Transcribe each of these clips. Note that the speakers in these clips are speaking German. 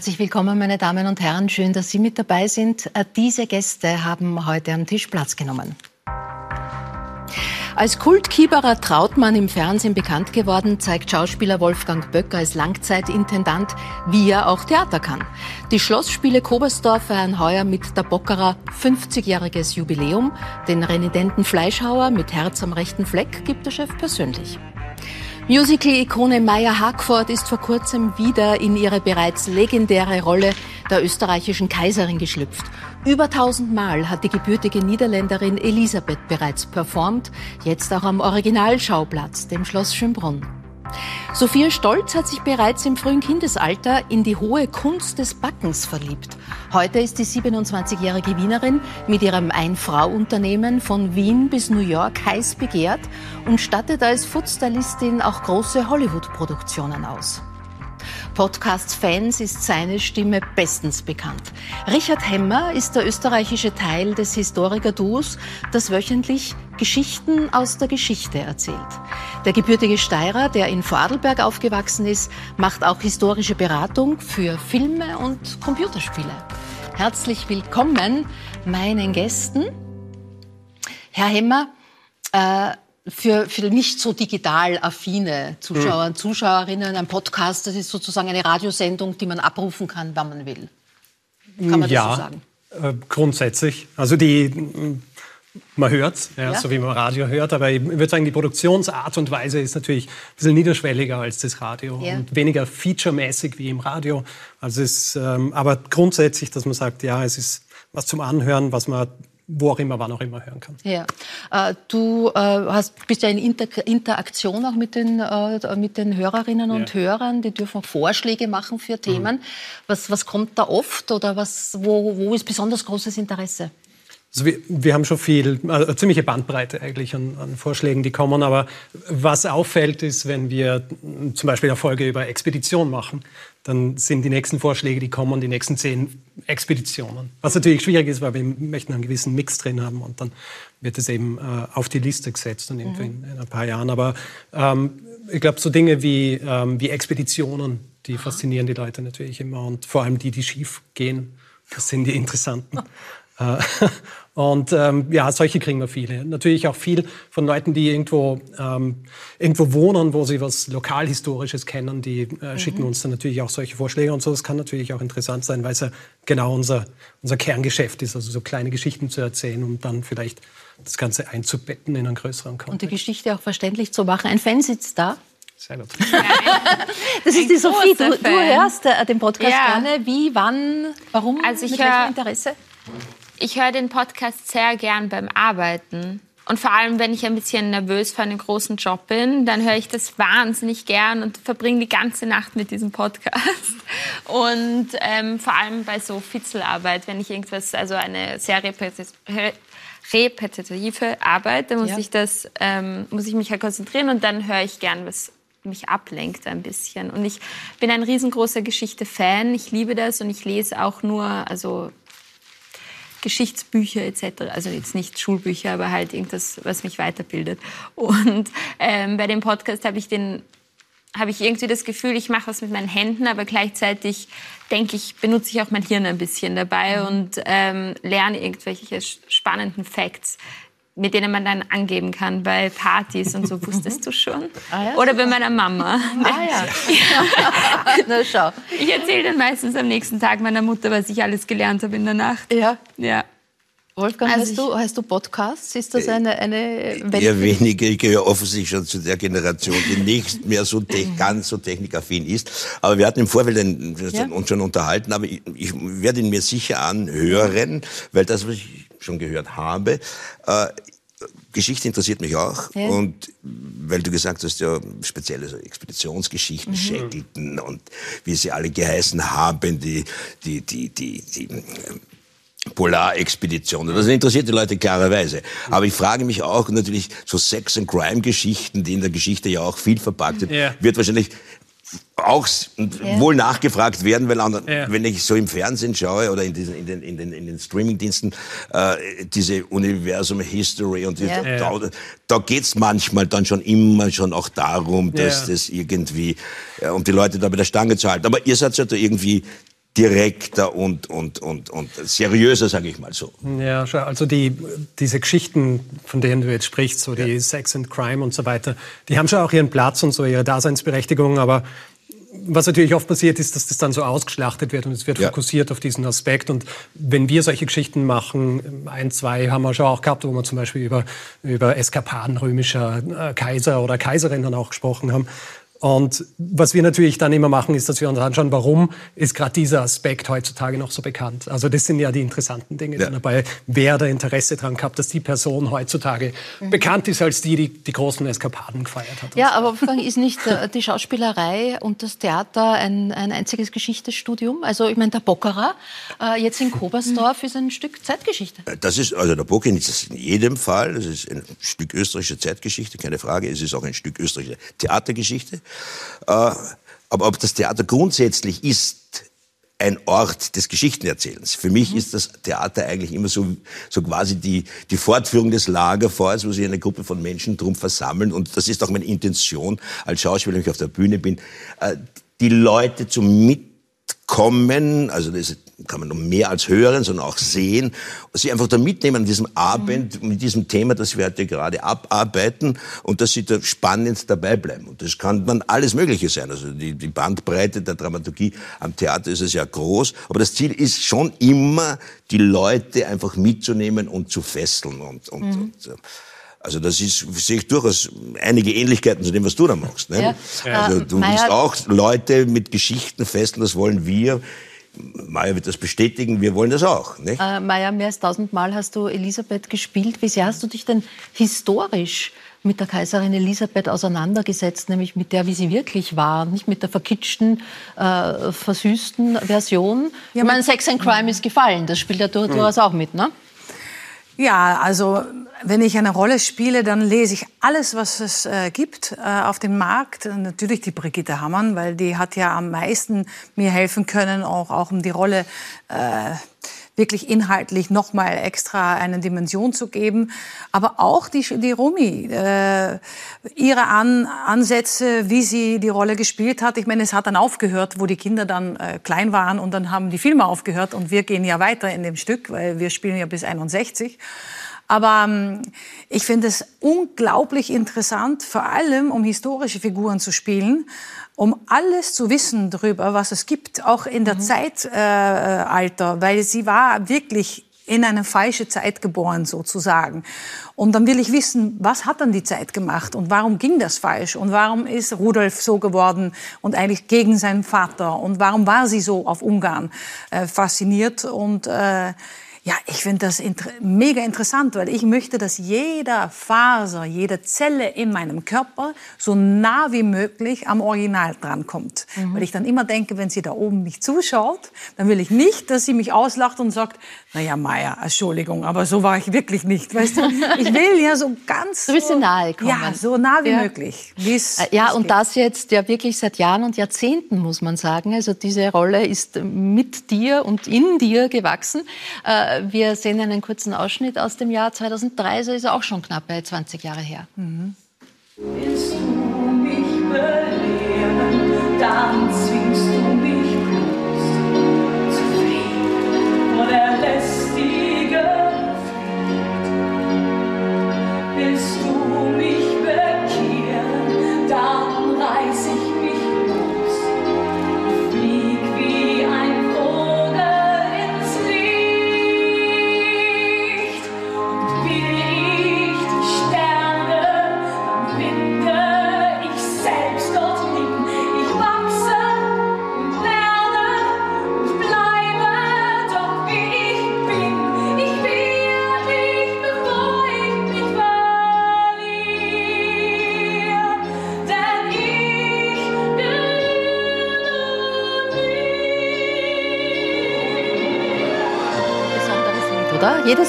Herzlich willkommen, meine Damen und Herren. Schön, dass Sie mit dabei sind. Äh, diese Gäste haben heute am Tisch Platz genommen. Als Kultkieberer Trautmann im Fernsehen bekannt geworden, zeigt Schauspieler Wolfgang Böcker als Langzeitintendant, wie er auch Theater kann. Die Schlossspiele Kobersdorf feiern heuer mit der Bockerer 50-jähriges Jubiläum. Den renidenten Fleischhauer mit Herz am rechten Fleck gibt der Chef persönlich. Musical-Ikone Maya Hackford ist vor kurzem wieder in ihre bereits legendäre Rolle der österreichischen Kaiserin geschlüpft. Über tausendmal hat die gebürtige Niederländerin Elisabeth bereits performt, jetzt auch am Originalschauplatz, dem Schloss Schönbrunn. Sophia Stolz hat sich bereits im frühen Kindesalter in die hohe Kunst des Backens verliebt. Heute ist die 27-jährige Wienerin mit ihrem Ein-Frau-Unternehmen von Wien bis New York heiß begehrt und stattet als Foodstylistin auch große Hollywood-Produktionen aus. Podcasts-Fans ist seine Stimme bestens bekannt. Richard Hemmer ist der österreichische Teil des Historiker-Duos, das wöchentlich Geschichten aus der Geschichte erzählt. Der gebürtige Steirer, der in Vorarlberg aufgewachsen ist, macht auch historische Beratung für Filme und Computerspiele. Herzlich willkommen meinen Gästen. Herr Hemmer, äh, für, für nicht so digital affine Zuschauer und Zuschauerinnen ein Podcast, das ist sozusagen eine Radiosendung, die man abrufen kann, wann man will. Kann man ja, das so sagen? Äh, grundsätzlich. Also die man hört ja, ja. so wie man Radio hört, aber ich würde sagen, die Produktionsart und Weise ist natürlich ein bisschen niederschwelliger als das Radio ja. und weniger featuremäßig wie im Radio. Also es, ähm, aber grundsätzlich, dass man sagt, ja, es ist was zum Anhören, was man wo auch immer, wann auch immer hören kann. Ja. Äh, du äh, hast, bist ja in Inter Interaktion auch mit den, äh, mit den Hörerinnen und ja. Hörern. Die dürfen Vorschläge machen für Themen. Mhm. Was, was kommt da oft oder was, wo, wo ist besonders großes Interesse? Also wir, wir, haben schon viel, also ziemliche Bandbreite eigentlich an, an, Vorschlägen, die kommen. Aber was auffällt, ist, wenn wir zum Beispiel eine Folge über Expedition machen, dann sind die nächsten Vorschläge, die kommen, die nächsten zehn Expeditionen. Was natürlich schwierig ist, weil wir möchten einen gewissen Mix drin haben und dann wird es eben äh, auf die Liste gesetzt und mhm. in, in, ein paar Jahren. Aber ähm, ich glaube, so Dinge wie, ähm, wie Expeditionen, die faszinieren die Leute natürlich immer und vor allem die, die schief gehen, das sind die interessanten. Und ähm, ja, solche kriegen wir viele. Natürlich auch viel von Leuten, die irgendwo, ähm, irgendwo wohnen, wo sie was Lokalhistorisches kennen, die äh, mhm. schicken uns dann natürlich auch solche Vorschläge und so. Das kann natürlich auch interessant sein, weil es ja genau unser, unser Kerngeschäft ist, also so kleine Geschichten zu erzählen, um dann vielleicht das Ganze einzubetten in einen größeren Kontext. Und die Geschichte auch verständlich zu machen. Ein Fan sitzt da. Sehr gut. das ist die Sophie. Du, du hörst äh, den Podcast ja. gerne. Wie, wann, warum? Also ich mit welchem Interesse? Ich höre den Podcast sehr gern beim Arbeiten. Und vor allem, wenn ich ein bisschen nervös für einen großen Job bin, dann höre ich das wahnsinnig gern und verbringe die ganze Nacht mit diesem Podcast. Und ähm, vor allem bei so Fitzelarbeit, wenn ich irgendwas, also eine sehr repetitive Arbeit, dann muss ja. ich das, ähm, muss ich mich halt konzentrieren und dann höre ich gern was mich ablenkt ein bisschen. Und ich bin ein riesengroßer Geschichte-Fan. Ich liebe das und ich lese auch nur, also Geschichtsbücher etc. Also jetzt nicht Schulbücher, aber halt irgendwas, was mich weiterbildet. Und ähm, bei dem Podcast habe ich den habe ich irgendwie das Gefühl, ich mache was mit meinen Händen, aber gleichzeitig denke ich, benutze ich auch mein Hirn ein bisschen dabei mhm. und ähm, lerne irgendwelche spannenden Facts mit denen man dann angeben kann bei Partys und so. Wusstest du schon? Ah, ja, Oder bei meiner Mama. Ah ja. ja. Na schau. Ich erzähle dann meistens am nächsten Tag meiner Mutter, was ich alles gelernt habe in der Nacht. Ja. Ja. Wolfgang, also hast, du, hast du Podcasts? Ist das eine, eine Welt Eher weniger. Ich gehöre offensichtlich schon zu der Generation, die nicht mehr so ganz so technikaffin ist. Aber wir hatten im Vorfeld einen, ja. uns schon unterhalten, aber ich, ich werde ihn mir sicher anhören, weil das, was ich schon gehört habe, äh, Geschichte interessiert mich auch. Ja. Und weil du gesagt hast, ja, spezielle so Expeditionsgeschichten, mhm. Shackleton und wie sie alle geheißen haben, die, die, die, die, die Polarexpeditionen. Das interessiert die Leute klarerweise. Aber ich frage mich auch natürlich, so Sex- and Crime-Geschichten, die in der Geschichte ja auch viel verpackt sind, ja. wird wahrscheinlich auch ja. wohl nachgefragt werden, weil an, ja. wenn ich so im Fernsehen schaue oder in, diesen, in den, in den, in den Streamingdiensten äh, diese Universum History und die, ja. da, da geht's manchmal dann schon immer schon auch darum, dass das irgendwie, äh, um die Leute da bei der Stange zu halten. Aber ihr seid ja da irgendwie direkter und, und, und, und seriöser, sage ich mal so. Ja, also die, diese Geschichten, von denen du jetzt sprichst, so die ja. Sex and Crime und so weiter, die haben schon auch ihren Platz und so ihre Daseinsberechtigung, aber was natürlich oft passiert ist, dass das dann so ausgeschlachtet wird und es wird ja. fokussiert auf diesen Aspekt. Und wenn wir solche Geschichten machen, ein, zwei haben wir schon auch gehabt, wo wir zum Beispiel über, über Eskapaden römischer äh, Kaiser oder Kaiserin dann auch gesprochen haben, und was wir natürlich dann immer machen, ist, dass wir uns anschauen, warum ist gerade dieser Aspekt heutzutage noch so bekannt. Also das sind ja die interessanten Dinge ja. dabei. Wer da Interesse daran gehabt, dass die Person heutzutage mhm. bekannt ist als die, die die großen Eskapaden gefeiert hat. Ja, so. aber Wolfgang, ist nicht äh, die Schauspielerei und das Theater ein, ein einziges Geschichtsstudium? Also ich meine, der Bockerer äh, jetzt in Kobersdorf ist ein Stück Zeitgeschichte. Äh, das ist, also der Bocker ist in jedem Fall, das ist ein Stück österreichische Zeitgeschichte, keine Frage. Es ist auch ein Stück österreichische Theatergeschichte. Äh, aber ob das Theater grundsätzlich ist, ein Ort des Geschichtenerzählens. Für mich mhm. ist das Theater eigentlich immer so, so quasi die, die Fortführung des Lagerfeuers, wo sich eine Gruppe von Menschen drum versammeln. Und das ist auch meine Intention als Schauspieler, wenn ich auf der Bühne bin, äh, die Leute zum Mitkommen, also das kann man noch mehr als hören, sondern auch sehen, sie einfach da mitnehmen an diesem Abend, mhm. mit diesem Thema, das wir heute gerade abarbeiten und dass sie da spannend dabei bleiben. Und das kann man alles Mögliche sein. Also die, die Bandbreite der Dramaturgie am Theater ist es ja groß, aber das Ziel ist schon immer, die Leute einfach mitzunehmen und zu fesseln und, und, mhm. und also das ist, sehe ich durchaus einige Ähnlichkeiten zu dem, was du da machst. Ne? Ja. Also du willst auch Leute mit Geschichten fesseln, das wollen wir. Maya wird das bestätigen, wir wollen das auch. Nicht? Äh, Maya, mehr als tausendmal hast du Elisabeth gespielt. Wie sehr hast du dich denn historisch mit der Kaiserin Elisabeth auseinandergesetzt, nämlich mit der, wie sie wirklich war, nicht mit der verkitschten, äh, versüßten Version. Ja, ich meine, Sex and Crime ist gefallen, das spielt ja durchaus auch mit, ne? Ja, also wenn ich eine Rolle spiele, dann lese ich alles, was es äh, gibt äh, auf dem Markt. Natürlich die Brigitte Hammann, weil die hat ja am meisten mir helfen können, auch, auch um die Rolle äh, wirklich inhaltlich noch mal extra eine Dimension zu geben. Aber auch die, die Rumi, äh, ihre An Ansätze, wie sie die Rolle gespielt hat. Ich meine, es hat dann aufgehört, wo die Kinder dann äh, klein waren und dann haben die Filme aufgehört und wir gehen ja weiter in dem Stück, weil wir spielen ja bis 61. Aber ähm, ich finde es unglaublich interessant, vor allem um historische Figuren zu spielen, um alles zu wissen darüber, was es gibt, auch in der mhm. Zeitalter, äh, weil sie war wirklich in eine falsche Zeit geboren sozusagen. Und dann will ich wissen, was hat dann die Zeit gemacht und warum ging das falsch und warum ist Rudolf so geworden und eigentlich gegen seinen Vater und warum war sie so auf Ungarn äh, fasziniert und äh, ja, ich finde das inter mega interessant, weil ich möchte, dass jeder Faser, jede Zelle in meinem Körper so nah wie möglich am Original drankommt. Mhm. Weil ich dann immer denke, wenn sie da oben mich zuschaut, dann will ich nicht, dass sie mich auslacht und sagt, naja, Maya, Entschuldigung, aber so war ich wirklich nicht. Weißt du, ich will ja so ganz... So ein bisschen nahe kommen. Ja, so nah wie ja. möglich. Äh, ja, und geht. das jetzt ja wirklich seit Jahren und Jahrzehnten, muss man sagen. Also diese Rolle ist mit dir und in dir gewachsen. Äh, wir sehen einen kurzen Ausschnitt aus dem Jahr 2003, so ist er auch schon knapp bei 20 Jahre her. Mhm.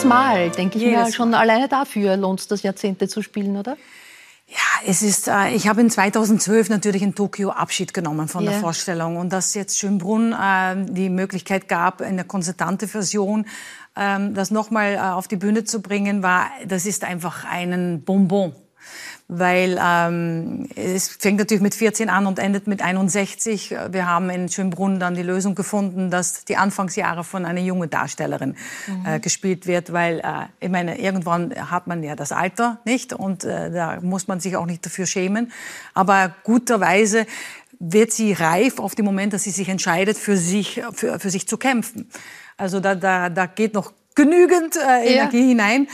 Jedes Mal, denke ich mir, schon alleine dafür lohnt es das Jahrzehnte zu spielen, oder? Ja, es ist, äh, ich habe in 2012 natürlich in Tokio Abschied genommen von yeah. der Vorstellung und dass jetzt Schönbrunn äh, die Möglichkeit gab, eine konzertante Version ähm, das nochmal äh, auf die Bühne zu bringen, war, das ist einfach ein Bonbon weil ähm, es fängt natürlich mit 14 an und endet mit 61. Wir haben in Schönbrunn dann die Lösung gefunden, dass die Anfangsjahre von einer jungen Darstellerin mhm. äh, gespielt wird, weil äh, ich meine, irgendwann hat man ja das Alter nicht und äh, da muss man sich auch nicht dafür schämen. Aber guterweise wird sie reif auf den Moment, dass sie sich entscheidet, für sich, für, für sich zu kämpfen. Also da, da, da geht noch genügend äh, Energie ja. hinein.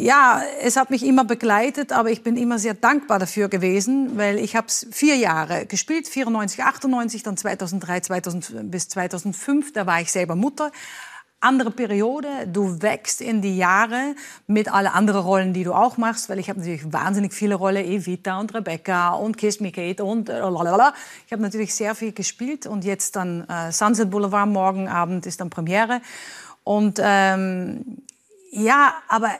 Ja, es hat mich immer begleitet, aber ich bin immer sehr dankbar dafür gewesen, weil ich habe es vier Jahre gespielt, 94, 98, dann 2003, 2000 bis 2005. Da war ich selber Mutter. Andere Periode, du wächst in die Jahre mit alle anderen Rollen, die du auch machst, weil ich habe natürlich wahnsinnig viele Rollen, Evita und Rebecca und Kiss Me Kate und äh, lalala. Ich habe natürlich sehr viel gespielt und jetzt dann äh, Sunset Boulevard, morgen Abend ist dann Premiere. Und ähm, ja, aber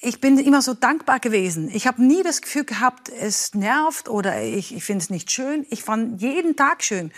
ich bin immer so dankbar gewesen. Ich habe nie das Gefühl gehabt, es nervt oder ich, ich finde es nicht schön. Ich fand jeden Tag schön,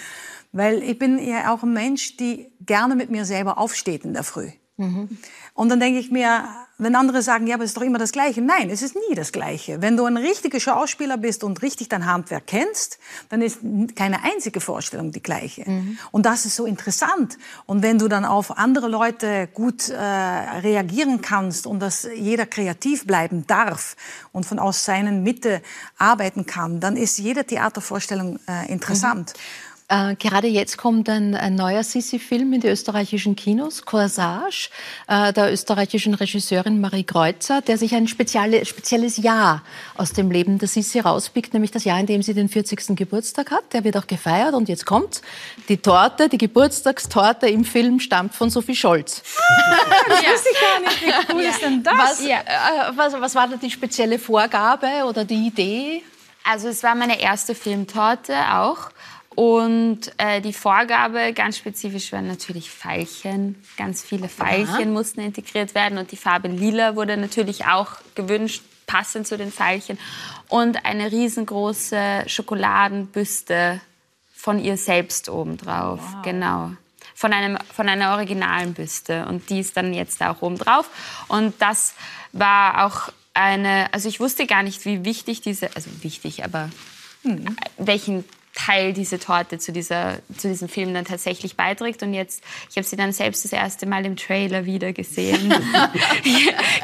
weil ich bin ja auch ein Mensch, die gerne mit mir selber aufsteht in der Früh. Mhm. Und dann denke ich mir, wenn andere sagen, ja, aber es ist doch immer das Gleiche. Nein, es ist nie das Gleiche. Wenn du ein richtiger Schauspieler bist und richtig dein Handwerk kennst, dann ist keine einzige Vorstellung die gleiche. Mhm. Und das ist so interessant. Und wenn du dann auf andere Leute gut äh, reagieren kannst und dass jeder kreativ bleiben darf und von aus seinen Mitte arbeiten kann, dann ist jede Theatervorstellung äh, interessant. Mhm. Äh, gerade jetzt kommt ein, ein neuer Sissi-Film in die österreichischen Kinos, Corsage, äh, der österreichischen Regisseurin Marie Kreuzer, der sich ein spezielle, spezielles Jahr aus dem Leben der Sissi rauspickt, nämlich das Jahr, in dem sie den 40. Geburtstag hat. Der wird auch gefeiert und jetzt kommt die Torte, die Geburtstagstorte im Film stammt von Sophie Scholz. Ah, das wusste ich gar nicht. Wie cool ja. ist denn das? Was, ja. äh, was, was war da die spezielle Vorgabe oder die Idee? Also es war meine erste Filmtorte auch. Und äh, die Vorgabe ganz spezifisch waren natürlich Veilchen. Ganz viele Veilchen Aha. mussten integriert werden und die Farbe Lila wurde natürlich auch gewünscht, passend zu den Veilchen. Und eine riesengroße Schokoladenbüste von ihr selbst obendrauf. Wow. Genau. Von, einem, von einer originalen Büste. Und die ist dann jetzt auch obendrauf. Und das war auch eine, also ich wusste gar nicht, wie wichtig diese, also wichtig, aber hm. welchen Teil diese Torte zu, dieser, zu diesem Film dann tatsächlich beiträgt. Und jetzt, ich habe sie dann selbst das erste Mal im Trailer wieder gesehen.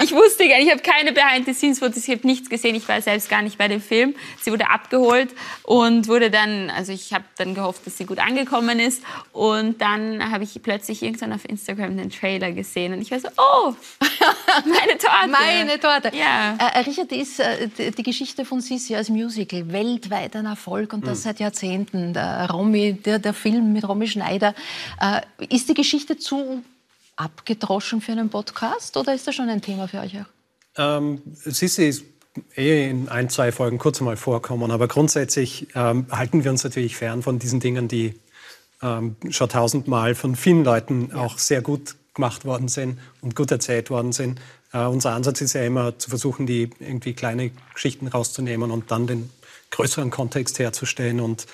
ich, wusste gar nicht, ich habe keine Behind-the-Scenes-Fotos, ich habe nichts gesehen, ich war selbst gar nicht bei dem Film. Sie wurde abgeholt und wurde dann, also ich habe dann gehofft, dass sie gut angekommen ist. Und dann habe ich plötzlich irgendwann auf Instagram den Trailer gesehen und ich war so, oh, meine Torte. meine Torte. Ja. Äh, Richard, ist äh, die Geschichte von Sissi als Musical weltweit ein Erfolg und das mhm. seit Jahrzehnten. Jahrzehnten. Der, Romy, der, der Film mit Romy Schneider. Äh, ist die Geschichte zu abgedroschen für einen Podcast oder ist das schon ein Thema für euch auch? Ähm, Sissi ist eh in ein, zwei Folgen kurz mal vorkommen, aber grundsätzlich ähm, halten wir uns natürlich fern von diesen Dingen, die ähm, schon tausendmal von vielen Leuten ja. auch sehr gut gemacht worden sind und gut erzählt worden sind. Uh, unser Ansatz ist ja immer zu versuchen, die irgendwie kleine Geschichten rauszunehmen und dann den größeren Kontext herzustellen. Und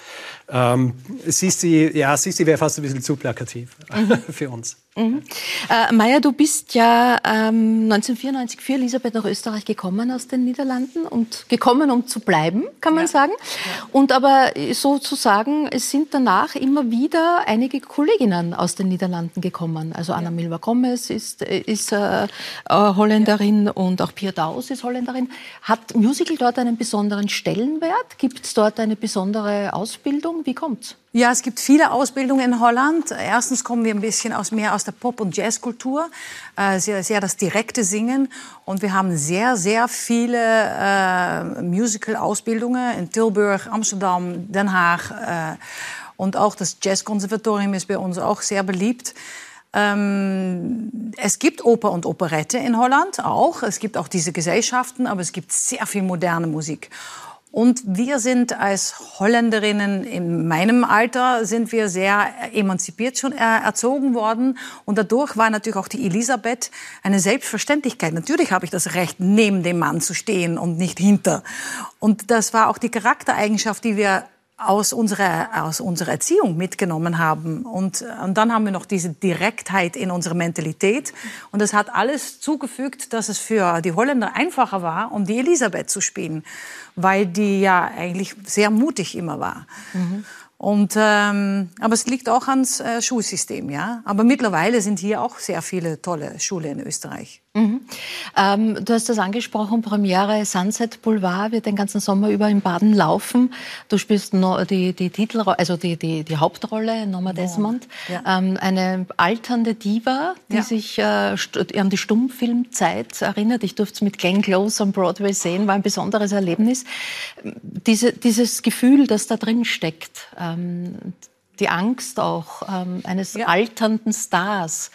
ähm, Sisi, ja, Sisi wäre fast ein bisschen zu plakativ mhm. für uns. Mhm. Äh, Maja, du bist ja ähm, 1994 für Elisabeth nach Österreich gekommen aus den Niederlanden und gekommen, um zu bleiben, kann man ja. sagen. Ja. Und aber sozusagen, es sind danach immer wieder einige Kolleginnen aus den Niederlanden gekommen. Also Anna ja. Milva Gomez ist, ist äh, äh, Holländerin und auch Pia Daus ist Holländerin. Hat Musical dort einen besonderen Stellenwert? Gibt es dort eine besondere Ausbildung? Wie kommt's? Ja, es gibt viele Ausbildungen in Holland. Erstens kommen wir ein bisschen aus, mehr aus der Pop- und Jazzkultur, äh, sehr, sehr das direkte Singen. Und wir haben sehr, sehr viele äh, Musical-Ausbildungen in Tilburg, Amsterdam, Den Haag. Äh, und auch das Jazzkonservatorium ist bei uns auch sehr beliebt. Ähm, es gibt Oper und Operette in Holland auch. Es gibt auch diese Gesellschaften, aber es gibt sehr viel moderne Musik. Und wir sind als Holländerinnen in meinem Alter sind wir sehr emanzipiert schon erzogen worden. Und dadurch war natürlich auch die Elisabeth eine Selbstverständlichkeit. Natürlich habe ich das Recht, neben dem Mann zu stehen und nicht hinter. Und das war auch die Charaktereigenschaft, die wir aus unserer, aus unserer Erziehung mitgenommen haben. Und, und dann haben wir noch diese Direktheit in unserer Mentalität. Und das hat alles zugefügt, dass es für die Holländer einfacher war, um die Elisabeth zu spielen, weil die ja eigentlich sehr mutig immer war. Mhm. Und, ähm, aber es liegt auch ans äh, Schulsystem, ja. Aber mittlerweile sind hier auch sehr viele tolle Schulen in Österreich. Mhm. Ähm, du hast das angesprochen, Premiere Sunset Boulevard wird den ganzen Sommer über in Baden laufen. Du spielst no, die, die Titelrolle, also die, die, die Hauptrolle, Norma Desmond, ja. ähm, eine alternde Diva, die ja. sich äh, an die Stummfilmzeit erinnert. Ich durfte es mit Glenn Close am Broadway sehen, war ein besonderes Erlebnis. Diese, dieses Gefühl, das da drin steckt, ähm, die Angst auch ähm, eines alternden Stars.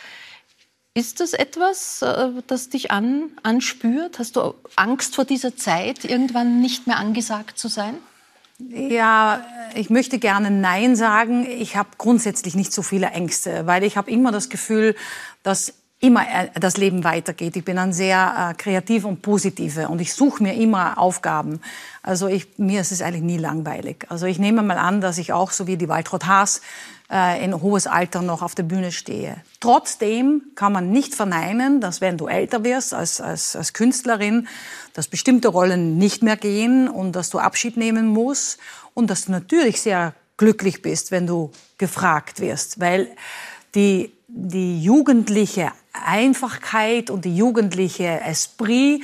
Ist das etwas, äh, das dich an, anspürt? Hast du Angst vor dieser Zeit, irgendwann nicht mehr angesagt zu sein? Ja, ich möchte gerne Nein sagen. Ich habe grundsätzlich nicht so viele Ängste, weil ich habe immer das Gefühl, dass immer äh, das Leben weitergeht. Ich bin ein sehr äh, kreativ und positive und ich suche mir immer Aufgaben. Also ich, mir ist es eigentlich nie langweilig. Also ich nehme mal an, dass ich auch so wie die Waltraud Haas äh, in hohes Alter noch auf der Bühne stehe. Trotzdem kann man nicht verneinen, dass wenn du älter wirst als, als, als Künstlerin, dass bestimmte Rollen nicht mehr gehen und dass du Abschied nehmen musst und dass du natürlich sehr glücklich bist, wenn du gefragt wirst, weil die, die jugendliche Einfachkeit und die jugendliche Esprit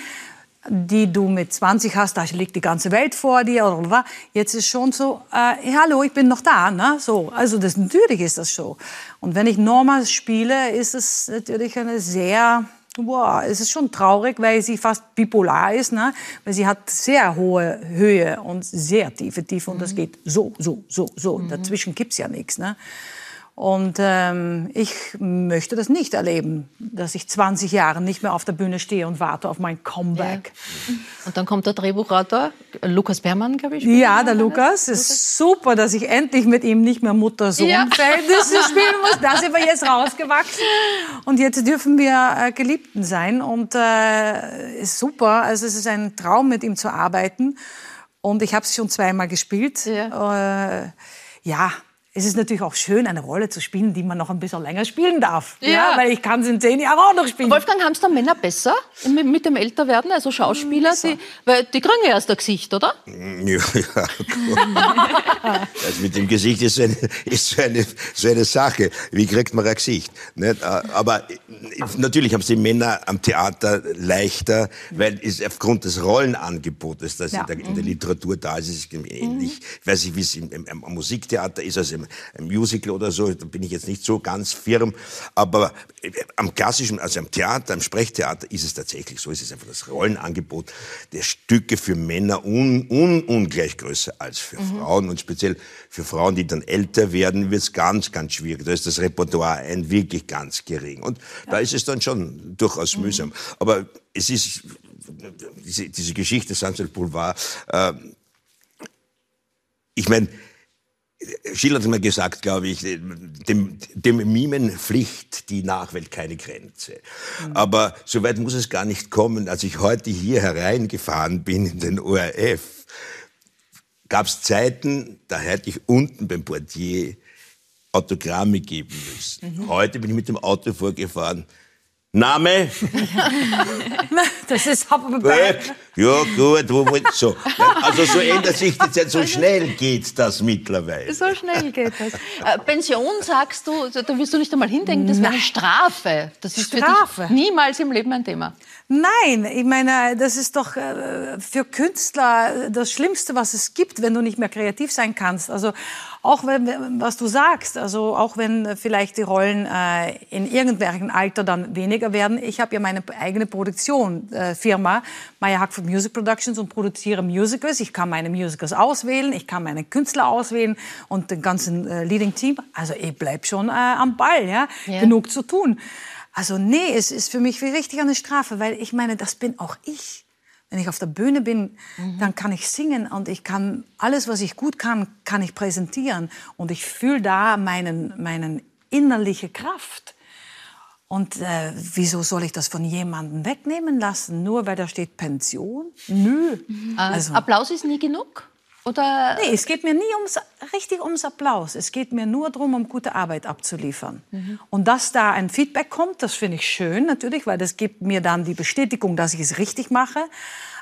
die du mit 20 hast, da liegt die ganze Welt vor dir oder was. Jetzt ist schon so, äh, hallo, ich bin noch da, ne? So, also das natürlich ist das so. Und wenn ich Norma spiele, ist es natürlich eine sehr Wow, es ist schon traurig, weil sie fast bipolar ist, ne? weil sie hat sehr hohe Höhe und sehr tiefe Tiefe und das mhm. geht so, so, so, so. Mhm. Dazwischen gibt's ja nichts. Ne? Und ähm, ich möchte das nicht erleben, dass ich 20 Jahre nicht mehr auf der Bühne stehe und warte auf mein Comeback. Ja. Und dann kommt der Drehbuchautor, Lukas Bermann, glaube ich. Ja, der Lukas. Es ist super, dass ich endlich mit ihm nicht mehr Mutter-Sohn-Verhältnisse ja. spielen muss. Da sind wir jetzt rausgewachsen. Und jetzt dürfen wir äh, Geliebten sein. Und äh, ist super. Also es ist ein Traum, mit ihm zu arbeiten. Und ich habe es schon zweimal gespielt. Ja. Äh, ja, es ist natürlich auch schön, eine Rolle zu spielen, die man noch ein bisschen länger spielen darf. Ja. ja weil ich kann es in zehn Jahren auch noch spielen. Wolfgang, haben es da Männer besser mit, mit dem Älterwerden? Also Schauspieler, die, weil die kriegen ja erst ein Gesicht, oder? Ja, ja. also mit dem Gesicht ist so eine, ist so eine, so eine Sache. Wie kriegt man ein Gesicht? Nicht? Aber natürlich haben es die Männer am Theater leichter, weil es aufgrund des Rollenangebotes, das ja. in, der, in, der, mhm. Literatur da ist, ist es ähnlich. Ich weiß nicht, wie es im, im, im Musiktheater ist, also im ein Musical oder so, da bin ich jetzt nicht so ganz firm. Aber äh, am klassischen, also am Theater, am Sprechtheater ist es tatsächlich so. Es ist einfach das Rollenangebot der Stücke für Männer un, un, ungleich größer als für mhm. Frauen. Und speziell für Frauen, die dann älter werden, wird es ganz, ganz schwierig. Da ist das Repertoire ein wirklich ganz gering. Und ja. da ist es dann schon durchaus mhm. mühsam. Aber es ist, diese, diese Geschichte Sunset Boulevard, äh, ich meine, Schiller hat mal gesagt, glaube ich, dem, dem Mimen pflicht die Nachwelt keine Grenze. Mhm. Aber so weit muss es gar nicht kommen. Als ich heute hier hereingefahren bin in den ORF, gab es Zeiten, da hätte ich unten beim Portier Autogramme geben müssen. Mhm. Heute bin ich mit dem Auto vorgefahren, Name? das ist Hauptbefehl. Ja, gut, wo wollt so. Also so ändert sich die Zeit, so schnell geht das mittlerweile. So schnell geht das. Äh, Pension sagst du, da wirst du nicht einmal hindenken, das wäre eine Strafe. Das ist Strafe. für dich niemals im Leben ein Thema. Nein, ich meine, das ist doch äh, für Künstler das Schlimmste, was es gibt, wenn du nicht mehr kreativ sein kannst. Also auch wenn, was du sagst, also auch wenn vielleicht die Rollen äh, in irgendwelchem Alter dann weniger werden. Ich habe ja meine eigene Produktionsfirma, äh, Meyer Hackford Music Productions und produziere Musicals. Ich kann meine Musicals auswählen, ich kann meine Künstler auswählen und den ganzen Leading Team. Also ich bleib schon am Ball, ja, ja. genug zu tun. Also nee, es ist für mich wie richtig eine Strafe, weil ich meine, das bin auch ich. Wenn ich auf der Bühne bin, mhm. dann kann ich singen und ich kann alles, was ich gut kann, kann ich präsentieren und ich fühle da meinen meinen innerliche Kraft. Und äh, wieso soll ich das von jemandem wegnehmen lassen, nur weil da steht Pension? Nö. Mhm. Also, Applaus ist nie genug? Oder Nee, es geht mir nie ums, richtig ums Applaus. Es geht mir nur darum, um gute Arbeit abzuliefern. Und dass da ein Feedback kommt, das finde ich schön natürlich, weil das gibt mir dann die Bestätigung, dass ich es richtig mache.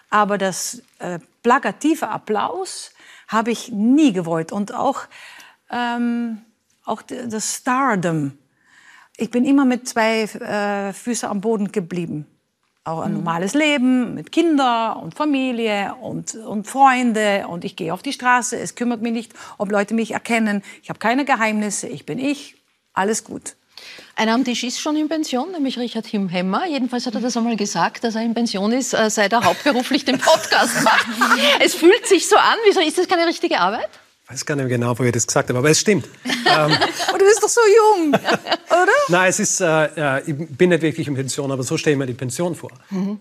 Aber das äh, plakative Applaus habe ich nie gewollt. Und auch, ähm, auch das Stardom. Ich bin immer mit zwei äh, Füßen am Boden geblieben. Auch ein normales Leben mit Kindern und Familie und, und Freunde. Und ich gehe auf die Straße. Es kümmert mich nicht, ob Leute mich erkennen. Ich habe keine Geheimnisse. Ich bin ich. Alles gut. Einer am Tisch ist schon in Pension, nämlich Richard Himhemmer. Jedenfalls hat er das einmal gesagt, dass er in Pension ist, äh, seit er hauptberuflich den Podcast macht. Es fühlt sich so an. Wieso ist das keine richtige Arbeit? Ich weiß gar nicht mehr genau, wo ich das gesagt habe, aber es stimmt. Oh, du bist doch so jung, oder? Nein, es ist, äh, äh, ich bin nicht wirklich in Pension, aber so stelle ich mir die Pension vor.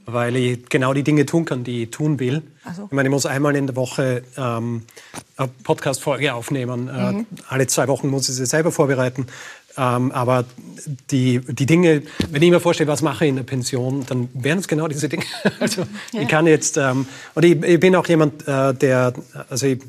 Weil ich genau die Dinge tun kann, die ich tun will. so. Ich meine, ich muss einmal in der Woche ähm, eine Podcast-Folge aufnehmen. Äh, alle zwei Wochen muss ich sie selber vorbereiten. Ähm, aber die, die Dinge, wenn ich mir vorstelle, was mache ich in der Pension, dann wären es genau diese Dinge. Also ich kann jetzt, ähm, und ich, ich bin auch jemand, äh, der, also ich,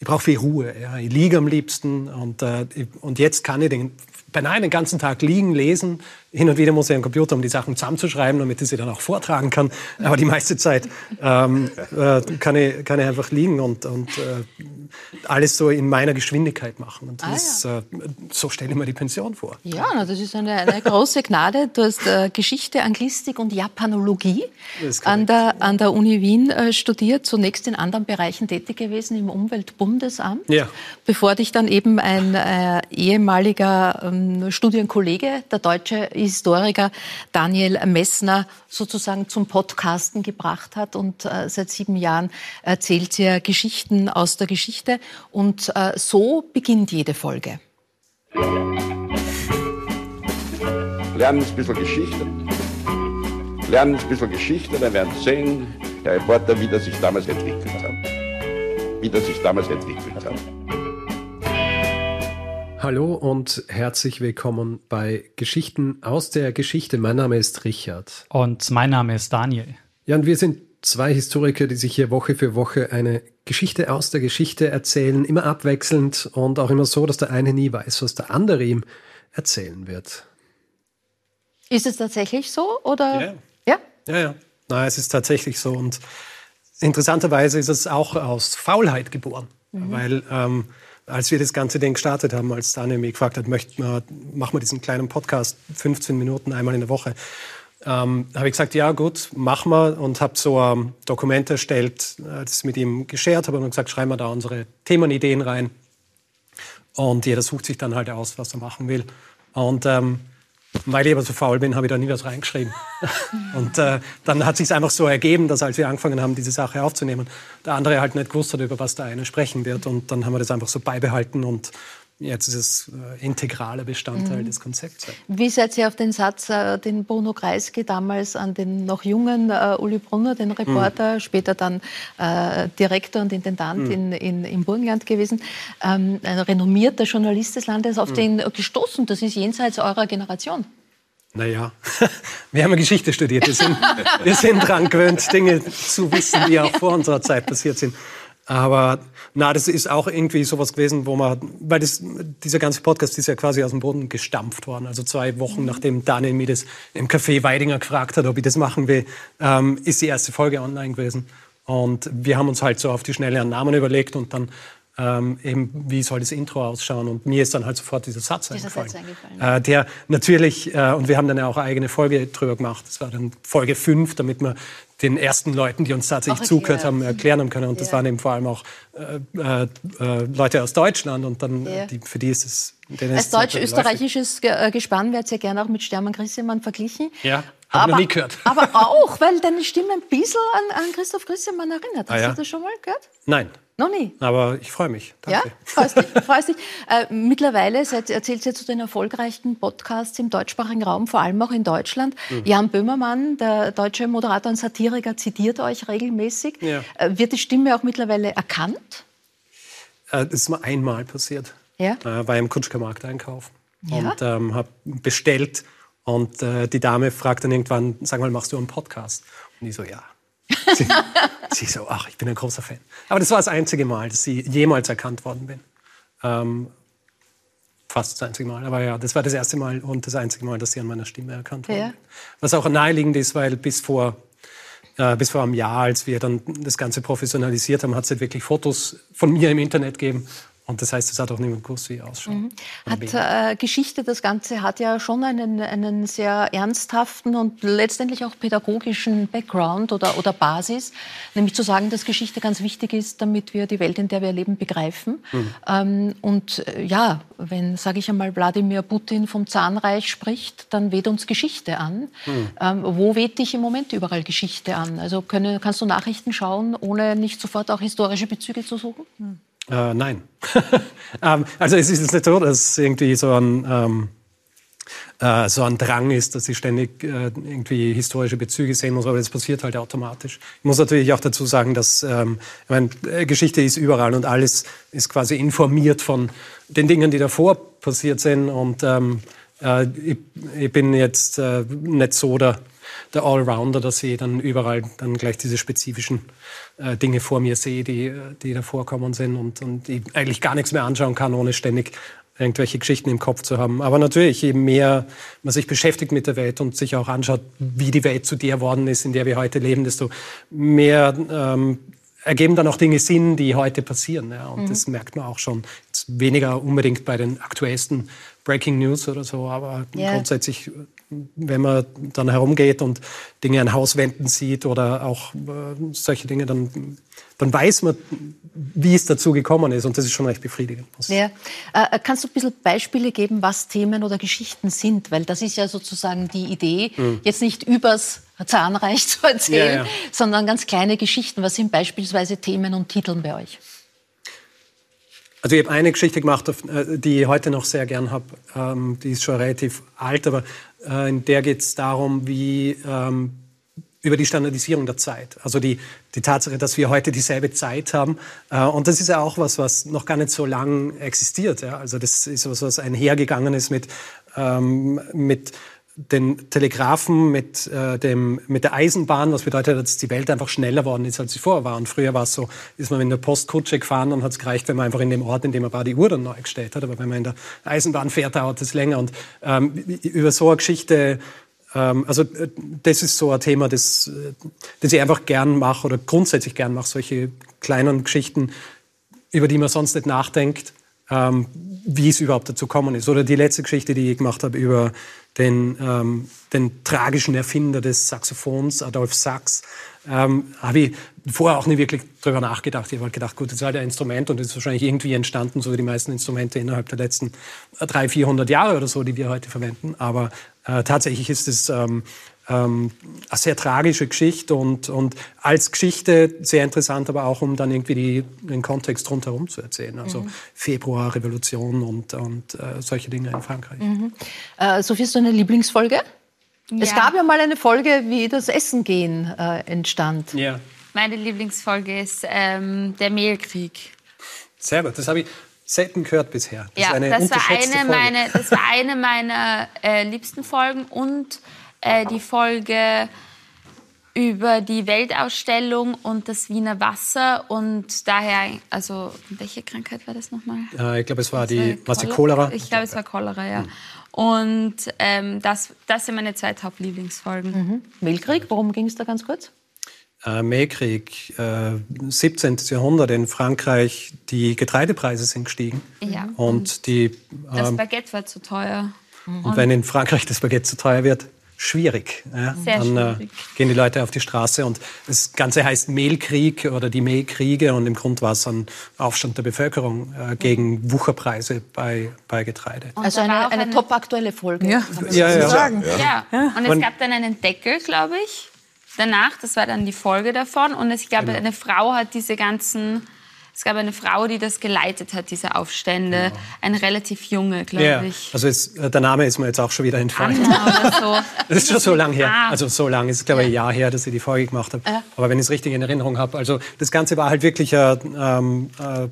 ich brauche viel Ruhe. Ja. Ich liege am liebsten und, äh, und jetzt kann ich den, beinahe den ganzen Tag liegen, lesen. Hin und wieder muss ich am Computer, um die Sachen zusammenzuschreiben, damit ich sie dann auch vortragen kann. Aber die meiste Zeit ähm, äh, kann, ich, kann ich einfach liegen und, und äh, alles so in meiner Geschwindigkeit machen. Und das, äh, so stelle ich mir die Pension vor. Ja, na, das ist eine, eine große Gnade. Du hast äh, Geschichte, Anglistik und Japanologie an der, an der Uni Wien äh, studiert, zunächst in anderen Bereichen tätig gewesen, im Umweltbundesamt, Ja. bevor dich dann eben ein äh, ehemaliger ähm, Studienkollege, der deutsche Historiker Daniel Messner, sozusagen zum Podcasten gebracht hat. Und äh, seit sieben Jahren erzählt ja Geschichten aus der Geschichte. Und äh, so beginnt jede Folge. lernen ein bisschen Geschichte. Lernen ein bisschen Geschichte, dann werden Sie sehen, Herr Reporter, wie das sich damals entwickelt hat. Wie das sich damals entwickelt hat. Hallo und herzlich willkommen bei Geschichten aus der Geschichte. Mein Name ist Richard. Und mein Name ist Daniel. Ja, und wir sind zwei Historiker, die sich hier Woche für Woche eine Geschichte aus der Geschichte erzählen, immer abwechselnd und auch immer so, dass der eine nie weiß, was der andere ihm erzählen wird. Ist es tatsächlich so oder? Ja. Ja? Ja, ja. Na, es ist tatsächlich so. Und interessanterweise ist es auch aus Faulheit geboren. Weil ähm, als wir das ganze Ding gestartet haben, als Daniel mich gefragt hat, möchten wir, machen wir diesen kleinen Podcast 15 Minuten einmal in der Woche, ähm, habe ich gesagt, ja gut, machen wir und habe so ein Dokument erstellt, äh, das mit ihm geshared habe und gesagt, schreiben wir da unsere Themenideen rein. Und jeder sucht sich dann halt aus, was er machen will. Und ähm, weil ich aber so faul bin, habe ich da nie was reingeschrieben. und äh, dann hat sich einfach so ergeben, dass als wir angefangen haben, diese Sache aufzunehmen, der andere halt nicht gewusst hat, über was der eine sprechen wird. Und dann haben wir das einfach so beibehalten und jetzt ist es äh, integraler Bestandteil des Konzepts. Wie seid ihr auf den Satz, äh, den Bruno Kreisky damals an den noch jungen äh, Uli Brunner, den Reporter, später dann äh, Direktor und Intendant in, in, im Burgenland gewesen, ähm, ein renommierter Journalist des Landes, auf den gestoßen? Das ist jenseits eurer Generation. Naja, wir haben Geschichte studiert. Wir sind, wir sind dran gewöhnt, Dinge zu wissen, die auch vor unserer Zeit passiert sind. Aber na, das ist auch irgendwie sowas gewesen, wo man, weil das, dieser ganze Podcast ist ja quasi aus dem Boden gestampft worden. Also zwei Wochen nachdem Daniel mir das im Café Weidinger gefragt hat, ob ich das machen will, ähm, ist die erste Folge online gewesen. Und wir haben uns halt so auf die Schnelle einen Namen überlegt und dann ähm, eben, wie soll das Intro ausschauen? Und mir ist dann halt sofort dieser Satz Dieser eingefallen. Satz eingefallen, Äh, der natürlich, äh, und wir haben dann ja auch eine eigene Folge drüber gemacht, das war dann Folge 5, damit wir den ersten Leuten, die uns tatsächlich zugehört haben, erklären haben können. Und das Ja. waren eben vor allem auch äh, äh, äh, Leute aus Deutschland und dann, Ja. äh, die, für die ist es... Als deutsch-österreichisches äh, Gespann wird ja gerne auch mit Stermann Grissemann verglichen. Ja, hab ich noch nie gehört. aber auch, weil deine Stimme ein bisschen an, an Christoph Grissemann erinnert. Hast Ah, ja? du das schon mal gehört? Nein, Noch nie. aber ich freue mich. Danke. Ja, freust dich. Freust dich. Äh, mittlerweile seid, erzählt ihr zu den erfolgreichsten Podcasts im deutschsprachigen Raum, vor allem auch in Deutschland. Mhm. Jan Böhmermann, der deutsche Moderator und Satiriker, zitiert euch regelmäßig. Ja. Äh, wird die Stimme auch mittlerweile erkannt? Äh, das ist mir einmal passiert. Ja? Äh, war im Kutschkermarkt einkaufen Ja? und ähm, habe bestellt und äh, die Dame fragt dann irgendwann, sag mal, machst du einen Podcast? Und ich so, ja. Sie, sie so, ach, ich bin ein großer Fan. Aber das war das einzige Mal, dass sie jemals erkannt worden bin. Ähm, fast das einzige Mal. Aber ja, das war das erste Mal und das einzige Mal, dass sie an meiner Stimme erkannt worden ja. Was auch naheliegend ist, weil bis vor, äh, bis vor einem Jahr, als wir dann das Ganze professionalisiert haben, hat es halt wirklich Fotos von mir im Internet gegeben und das heißt, es hat auch niemand gewusst, wie ich ausschaue. Mhm. Hat äh, Geschichte, das Ganze hat ja schon einen, einen sehr ernsthaften und letztendlich auch pädagogischen Background oder, oder Basis, nämlich zu sagen, dass Geschichte ganz wichtig ist, damit wir die Welt, in der wir leben, begreifen. Mhm. Ähm, und äh, ja, wenn, sage ich einmal, Wladimir Putin vom Zahnreich spricht, dann weht uns Geschichte an. Mhm. Ähm, wo weht dich im Moment überall Geschichte an? Also können, kannst du Nachrichten schauen, ohne nicht sofort auch historische Bezüge zu suchen? Äh, nein. ähm, also es ist nicht so, dass irgendwie so ein, ähm, äh, so ein Drang ist, dass ich ständig äh, irgendwie historische Bezüge sehen muss, aber das passiert halt automatisch. Ich muss natürlich auch dazu sagen, dass ähm, ich meine, äh, Geschichte ist überall und alles ist quasi informiert von den Dingen, die davor passiert sind. Und ähm, äh, ich, ich, bin jetzt äh, nicht so der der Allrounder, dass ich dann überall dann gleich diese spezifischen äh, Dinge vor mir sehe, die, die da vorkommen sind und, und ich eigentlich gar nichts mehr anschauen kann, ohne ständig irgendwelche Geschichten im Kopf zu haben. Aber natürlich, je mehr man sich beschäftigt mit der Welt und sich auch anschaut, wie die Welt zu der worden ist, in der wir heute leben, desto mehr ähm, ergeben dann auch Dinge Sinn, die heute passieren. Ja. Und mhm. das merkt man auch schon. Jetzt weniger unbedingt bei den aktuellsten Breaking News oder so, aber yeah. grundsätzlich wenn man dann herumgeht und Dinge an Hauswänden sieht oder auch äh, solche Dinge, dann, dann weiß man, wie es dazu gekommen ist. Und das ist schon recht befriedigend. Ja. Äh, kannst du ein bisschen Beispiele geben, was Themen oder Geschichten sind? Weil das ist ja sozusagen die Idee, mhm. jetzt nicht übers Zahnreich zu erzählen, ja, ja. sondern ganz kleine Geschichten. Was sind beispielsweise Themen und Titeln bei euch? Also ich habe eine Geschichte gemacht, äh, die ich heute noch sehr gern habe. Ähm, die ist schon relativ alt, aber äh, in der geht es darum, wie ähm, über die Standardisierung der Zeit. Also die, die Tatsache, dass wir heute dieselbe Zeit haben. Äh, und das ist ja auch was, was noch gar nicht so lang existiert. Ja? Also das ist was, was einhergegangen ist mit, ähm, mit den Telegraphen, mit, äh, dem, mit der Eisenbahn, was bedeutet, dass die Welt einfach schneller worden ist, als sie vorher war. Und früher war es so, ist man in der Postkutsche gefahren und hat es gereicht, wenn man einfach in dem Ort, in dem man war, die Uhr dann neu gestellt hat. Aber wenn man in der Eisenbahn fährt, dauert es länger. Und ähm, über so eine Geschichte ähm, also äh, das ist so ein Thema, das, äh, das ich einfach gern mache oder grundsätzlich gern mache, solche kleinen Geschichten, über die man sonst nicht nachdenkt, ähm, wie es überhaupt dazu gekommen ist. Oder die letzte Geschichte, die ich gemacht habe über den, ähm, den tragischen Erfinder des Saxophons, Adolf Sachs, ähm, habe ich vorher auch nicht wirklich darüber nachgedacht. Ich habe halt gedacht, gut, das ist halt ein Instrument und ist wahrscheinlich irgendwie entstanden, so wie die meisten Instrumente innerhalb der letzten 300, 400 Jahre oder so, die wir heute verwenden. Aber äh, tatsächlich ist es ähm, ähm, eine sehr tragische Geschichte und, und als Geschichte sehr interessant, aber auch um dann irgendwie die, den Kontext rundherum zu erzählen. Also mhm. Februar, Revolution und, und äh, solche Dinge in Frankreich. Mhm. Äh, Sophie, hast du eine Lieblingsfolge? Ja. Es gab ja mal eine Folge, wie das Essen gehen äh, entstand. Ja. Meine Lieblingsfolge ist ähm, der Mehlkrieg. Sehr gut, das habe ich selten gehört bisher. Das ja, das, war eine meine, das war eine meiner äh, liebsten Folgen und äh, die Folge über die Weltausstellung und das Wiener Wasser und daher, also welche Krankheit war das nochmal? Äh, ich glaube, es war die, was die Cholera. Ich glaube, es war Cholera, ja. Mhm. Und ähm, das, das sind meine zwei Top-Lieblingsfolgen. Mhm. Weltkrieg, worum ging es da ganz kurz? Äh, Mehlkrieg, äh, 17. Jahrhundert in Frankreich, die Getreidepreise sind gestiegen. Ja. Und, und die, das ähm, Baguette war zu teuer. Und, und wenn in Frankreich das Baguette zu teuer wird, schwierig. Ja? Sehr dann äh, schwierig. Äh, gehen die Leute auf die Straße und das Ganze heißt Mehlkrieg oder die Mehlkriege und im Grund war es ein Aufstand der Bevölkerung äh, gegen Wucherpreise bei, bei Getreide. also eine, eine, eine top aktuelle Folge. Ja, ja, ja. Sagen. Ja. ja. Und es gab dann einen Deckel, glaube ich, danach. Das war dann die Folge davon. Und ich glaube, genau. eine Frau hat diese ganzen es gab eine Frau, die das geleitet hat, diese Aufstände. Ja. Eine relativ junge, glaube ja. ich. Also ist, äh, der Name ist mir jetzt auch schon wieder entfallen. Anna oder so. das ist schon so lange her. Ah. Also so lange, ist glaube ich ein Jahr her, dass ich die Folge gemacht habe. Aber wenn ich es richtig in Erinnerung habe. Also das Ganze war halt wirklich ein, ähm, äh,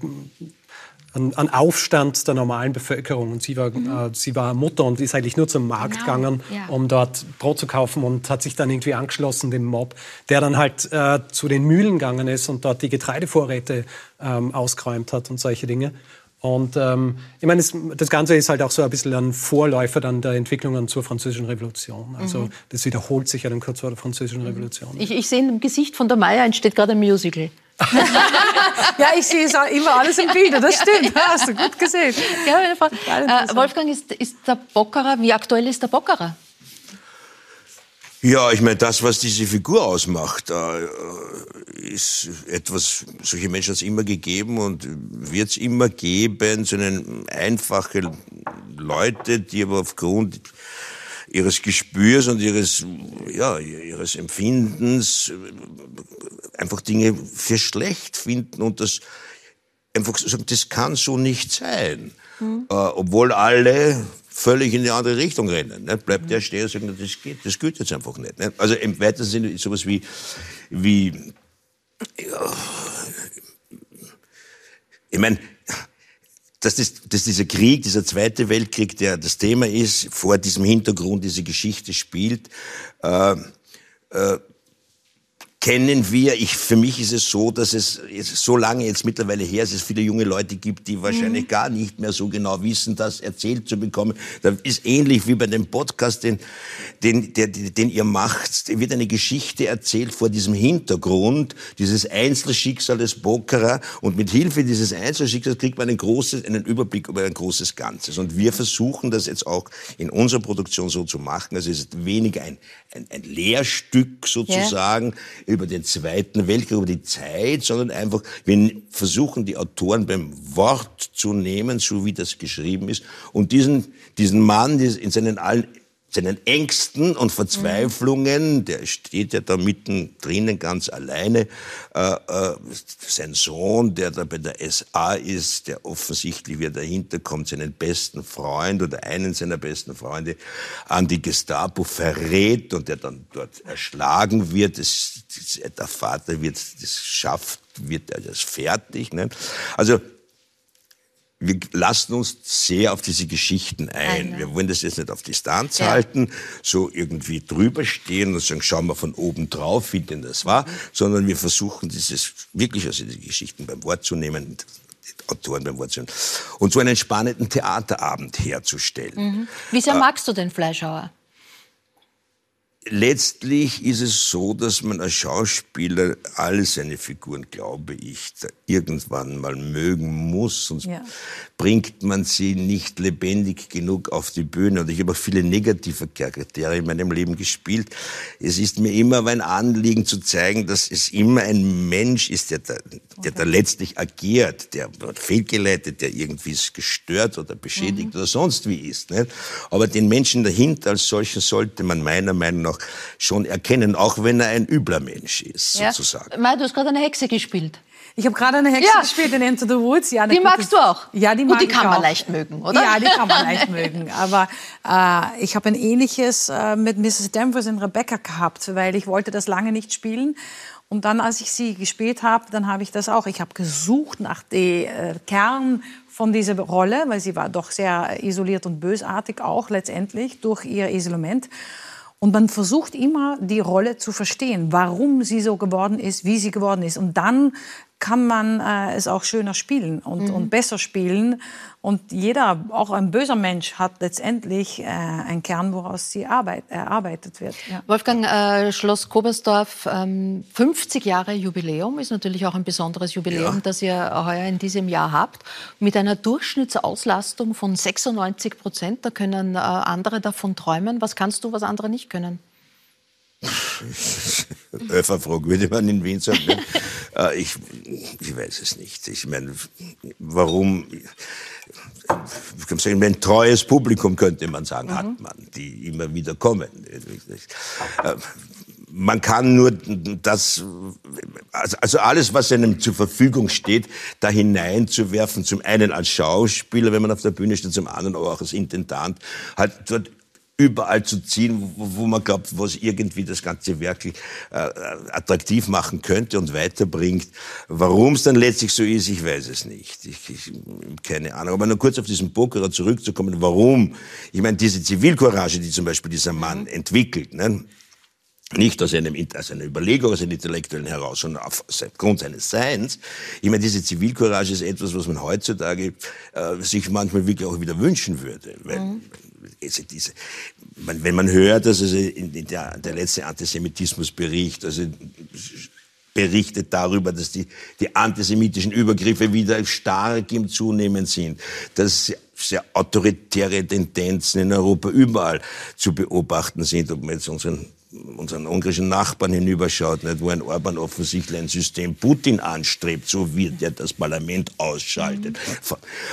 an, an, Aufstand der normalen Bevölkerung. Und sie war, mhm. äh, sie war Mutter und ist eigentlich nur zum Markt genau. gegangen, ja. um dort Brot zu kaufen und hat sich dann irgendwie angeschlossen, dem Mob, der dann halt äh, zu den Mühlen gegangen ist und dort die Getreidevorräte ähm, ausgeräumt hat und solche Dinge. Und ähm, ich meine, das Ganze ist halt auch so ein bisschen ein Vorläufer dann der Entwicklungen zur Französischen Revolution. Also mhm. das wiederholt sich ja dann kurz vor der Französischen mhm. Revolution. Ich, ich sehe im Gesicht von der Meier entsteht gerade ein Musical. ja, ich sehe es auch immer alles im Bilder, das stimmt. Ja, hast du gut gesehen. Ja, äh, Wolfgang, ist, ist der Bockerer, wie aktuell ist der Bockerer? Ja, ich meine, das, was diese Figur ausmacht, äh, ist etwas, solche Menschen hat es immer gegeben und wird es immer geben, so einen einfache Leute, die aber aufgrund ihres Gespürs und ihres, ja, ihres Empfindens einfach Dinge für schlecht finden und das einfach sagen, das kann so nicht sein. Mhm. Äh, obwohl alle völlig in die andere Richtung rennen. Ne? Bleibt mhm. der stehen und sagt, das geht, das geht jetzt einfach nicht. Ne? Also im weitesten Sinne ist sowas wie, wie ja, ich meine, dass, das, dass dieser Krieg, dieser Zweite Weltkrieg, der das Thema ist, vor diesem Hintergrund diese Geschichte spielt, äh, äh, kennen wir. Ich, für mich ist es so, dass es so lange jetzt mittlerweile her ist, es viele junge Leute gibt, die wahrscheinlich mhm. gar nicht mehr so genau wissen, das erzählt zu bekommen. Das ist ähnlich wie bei dem Podcast, den, den, der, den ihr macht. Da wird eine Geschichte erzählt vor diesem Hintergrund, dieses Einzelschicksal des Bockerer. Und mit Hilfe dieses Einzelschicksals kriegt man einen, großes, einen Überblick über ein großes Ganzes. Und wir versuchen das jetzt auch in unserer Produktion so zu machen. Also es ist weniger ein, ein, ein Lehrstück sozusagen, ja über den Zweiten Weltkrieg, über die Zeit, sondern einfach, wir versuchen die Autoren beim Wort zu nehmen, so wie das geschrieben ist, und diesen, diesen Mann in seinen allen seinen Ängsten und Verzweiflungen, der steht ja da mitten drinnen ganz alleine, äh, äh, sein Sohn, der da bei der SA ist, der offensichtlich, wie er dahinter kommt, seinen besten Freund oder einen seiner besten Freunde an die Gestapo verrät und der dann dort erschlagen wird. Das, das, der Vater wird das schafft, wird er das fertig. Ne? Also wir lassen uns sehr auf diese Geschichten ein. Eine. Wir wollen das jetzt nicht auf Distanz ja. halten, so irgendwie drüber stehen und sagen, schauen wir von oben drauf, wie denn das war, mhm. sondern wir versuchen dieses wirklich also die Geschichten beim Wort zu nehmen, die Autoren beim Wort zu nehmen und so einen spannenden Theaterabend herzustellen. Mhm. Wie sehr äh, magst du den Fleischhauer? Letztlich ist es so, dass man als Schauspieler alle seine Figuren, glaube ich, irgendwann mal mögen muss, sonst ja. bringt man sie nicht lebendig genug auf die Bühne. Und ich habe auch viele negative Charaktere in meinem Leben gespielt. Es ist mir immer ein Anliegen zu zeigen, dass es immer ein Mensch ist, der da, der da letztlich agiert, der fehlgeleitet, der irgendwie gestört oder beschädigt mhm. oder sonst wie ist. Nicht? Aber den Menschen dahinter als solchen sollte man meiner Meinung nach schon erkennen, auch wenn er ein übler Mensch ist, ja. sozusagen. Mai, du hast gerade eine Hexe gespielt. Ich habe gerade eine Hexe ja. gespielt in Into the Woods. Ja, die magst du auch? Ja, die mag Und die kann man leicht mögen, oder? Ja, die kann man leicht mögen. Aber äh, ich habe ein ähnliches äh, mit Mrs. Danvers in Rebecca gehabt, weil ich wollte das lange nicht spielen. Und dann, als ich sie gespielt habe, dann habe ich das auch. Ich habe gesucht nach dem äh, Kern von dieser Rolle, weil sie war doch sehr isoliert und bösartig auch letztendlich durch ihr Isolement. Und man versucht immer, die Rolle zu verstehen, warum sie so geworden ist, wie sie geworden ist. Und dann kann man äh, es auch schöner spielen und, mhm. und besser spielen. Und jeder, auch ein böser Mensch, hat letztendlich äh, einen Kern, woraus sie arbeit, erarbeitet wird. Ja. Wolfgang, äh, Schloss Kobersdorf, ähm, 50 Jahre Jubiläum ist natürlich auch ein besonderes Jubiläum, ja. das ihr heuer in diesem Jahr habt. Mit einer Durchschnittsauslastung von 96 Prozent, da können äh, andere davon träumen. Was kannst du, was andere nicht können? Öfferfrog würde man in Wien sagen. Ne? Äh, ich, ich weiß es nicht. Ich meine, warum? Ich kann sagen, ein treues Publikum könnte man sagen, mhm. hat man, die immer wieder kommen. Äh, man kann nur das, also alles, was einem zur Verfügung steht, da hineinzuwerfen, zum einen als Schauspieler, wenn man auf der Bühne steht, zum anderen auch als Intendant, halt dort überall zu ziehen, wo, wo man glaubt, was irgendwie das Ganze wirklich äh, attraktiv machen könnte und weiterbringt. Warum es dann letztlich so ist, ich weiß es nicht. Ich, ich, keine Ahnung. Aber nur kurz auf diesen Pokerer zurückzukommen, warum? Ich meine, diese Zivilcourage, die zum Beispiel dieser Mann entwickelt, ne? nicht aus, einem, aus einer Überlegung, aus einem Intellektuellen heraus, sondern aufgrund seines Seins. Ich meine, diese Zivilcourage ist etwas, was man heutzutage äh, sich manchmal wirklich auch wieder wünschen würde. Weil, mhm. Also diese, wenn man hört, dass also in der, der letzte Antisemitismusbericht, also berichtet darüber, dass die, die antisemitischen Übergriffe wieder stark im Zunehmen sind, dass sehr autoritäre Tendenzen in Europa überall zu beobachten sind, ob man jetzt unseren unseren ungarischen Nachbarn hinüberschaut, nicht, wo ein Orban offensichtlich ein System Putin anstrebt, so wird er das Parlament ausschaltet.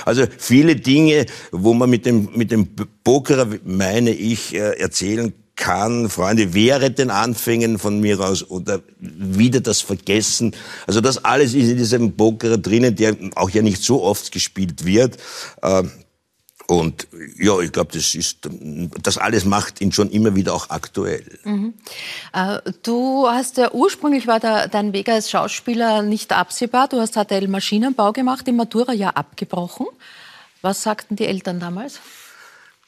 Also viele Dinge, wo man mit dem, mit dem Pokerer, meine ich, äh, erzählen kann, Freunde, wäre den Anfängen von mir aus oder wieder das Vergessen. Also das alles ist in diesem Pokerer drinnen, der auch ja nicht so oft gespielt wird. Äh, und ja, ich glaube, das ist, das alles macht ihn schon immer wieder auch aktuell. Mhm. Äh, du hast ja ursprünglich war dein Weg als Schauspieler nicht absehbar. Du hast HTL Maschinenbau gemacht, im Matura-Jahr abgebrochen. Was sagten die Eltern damals?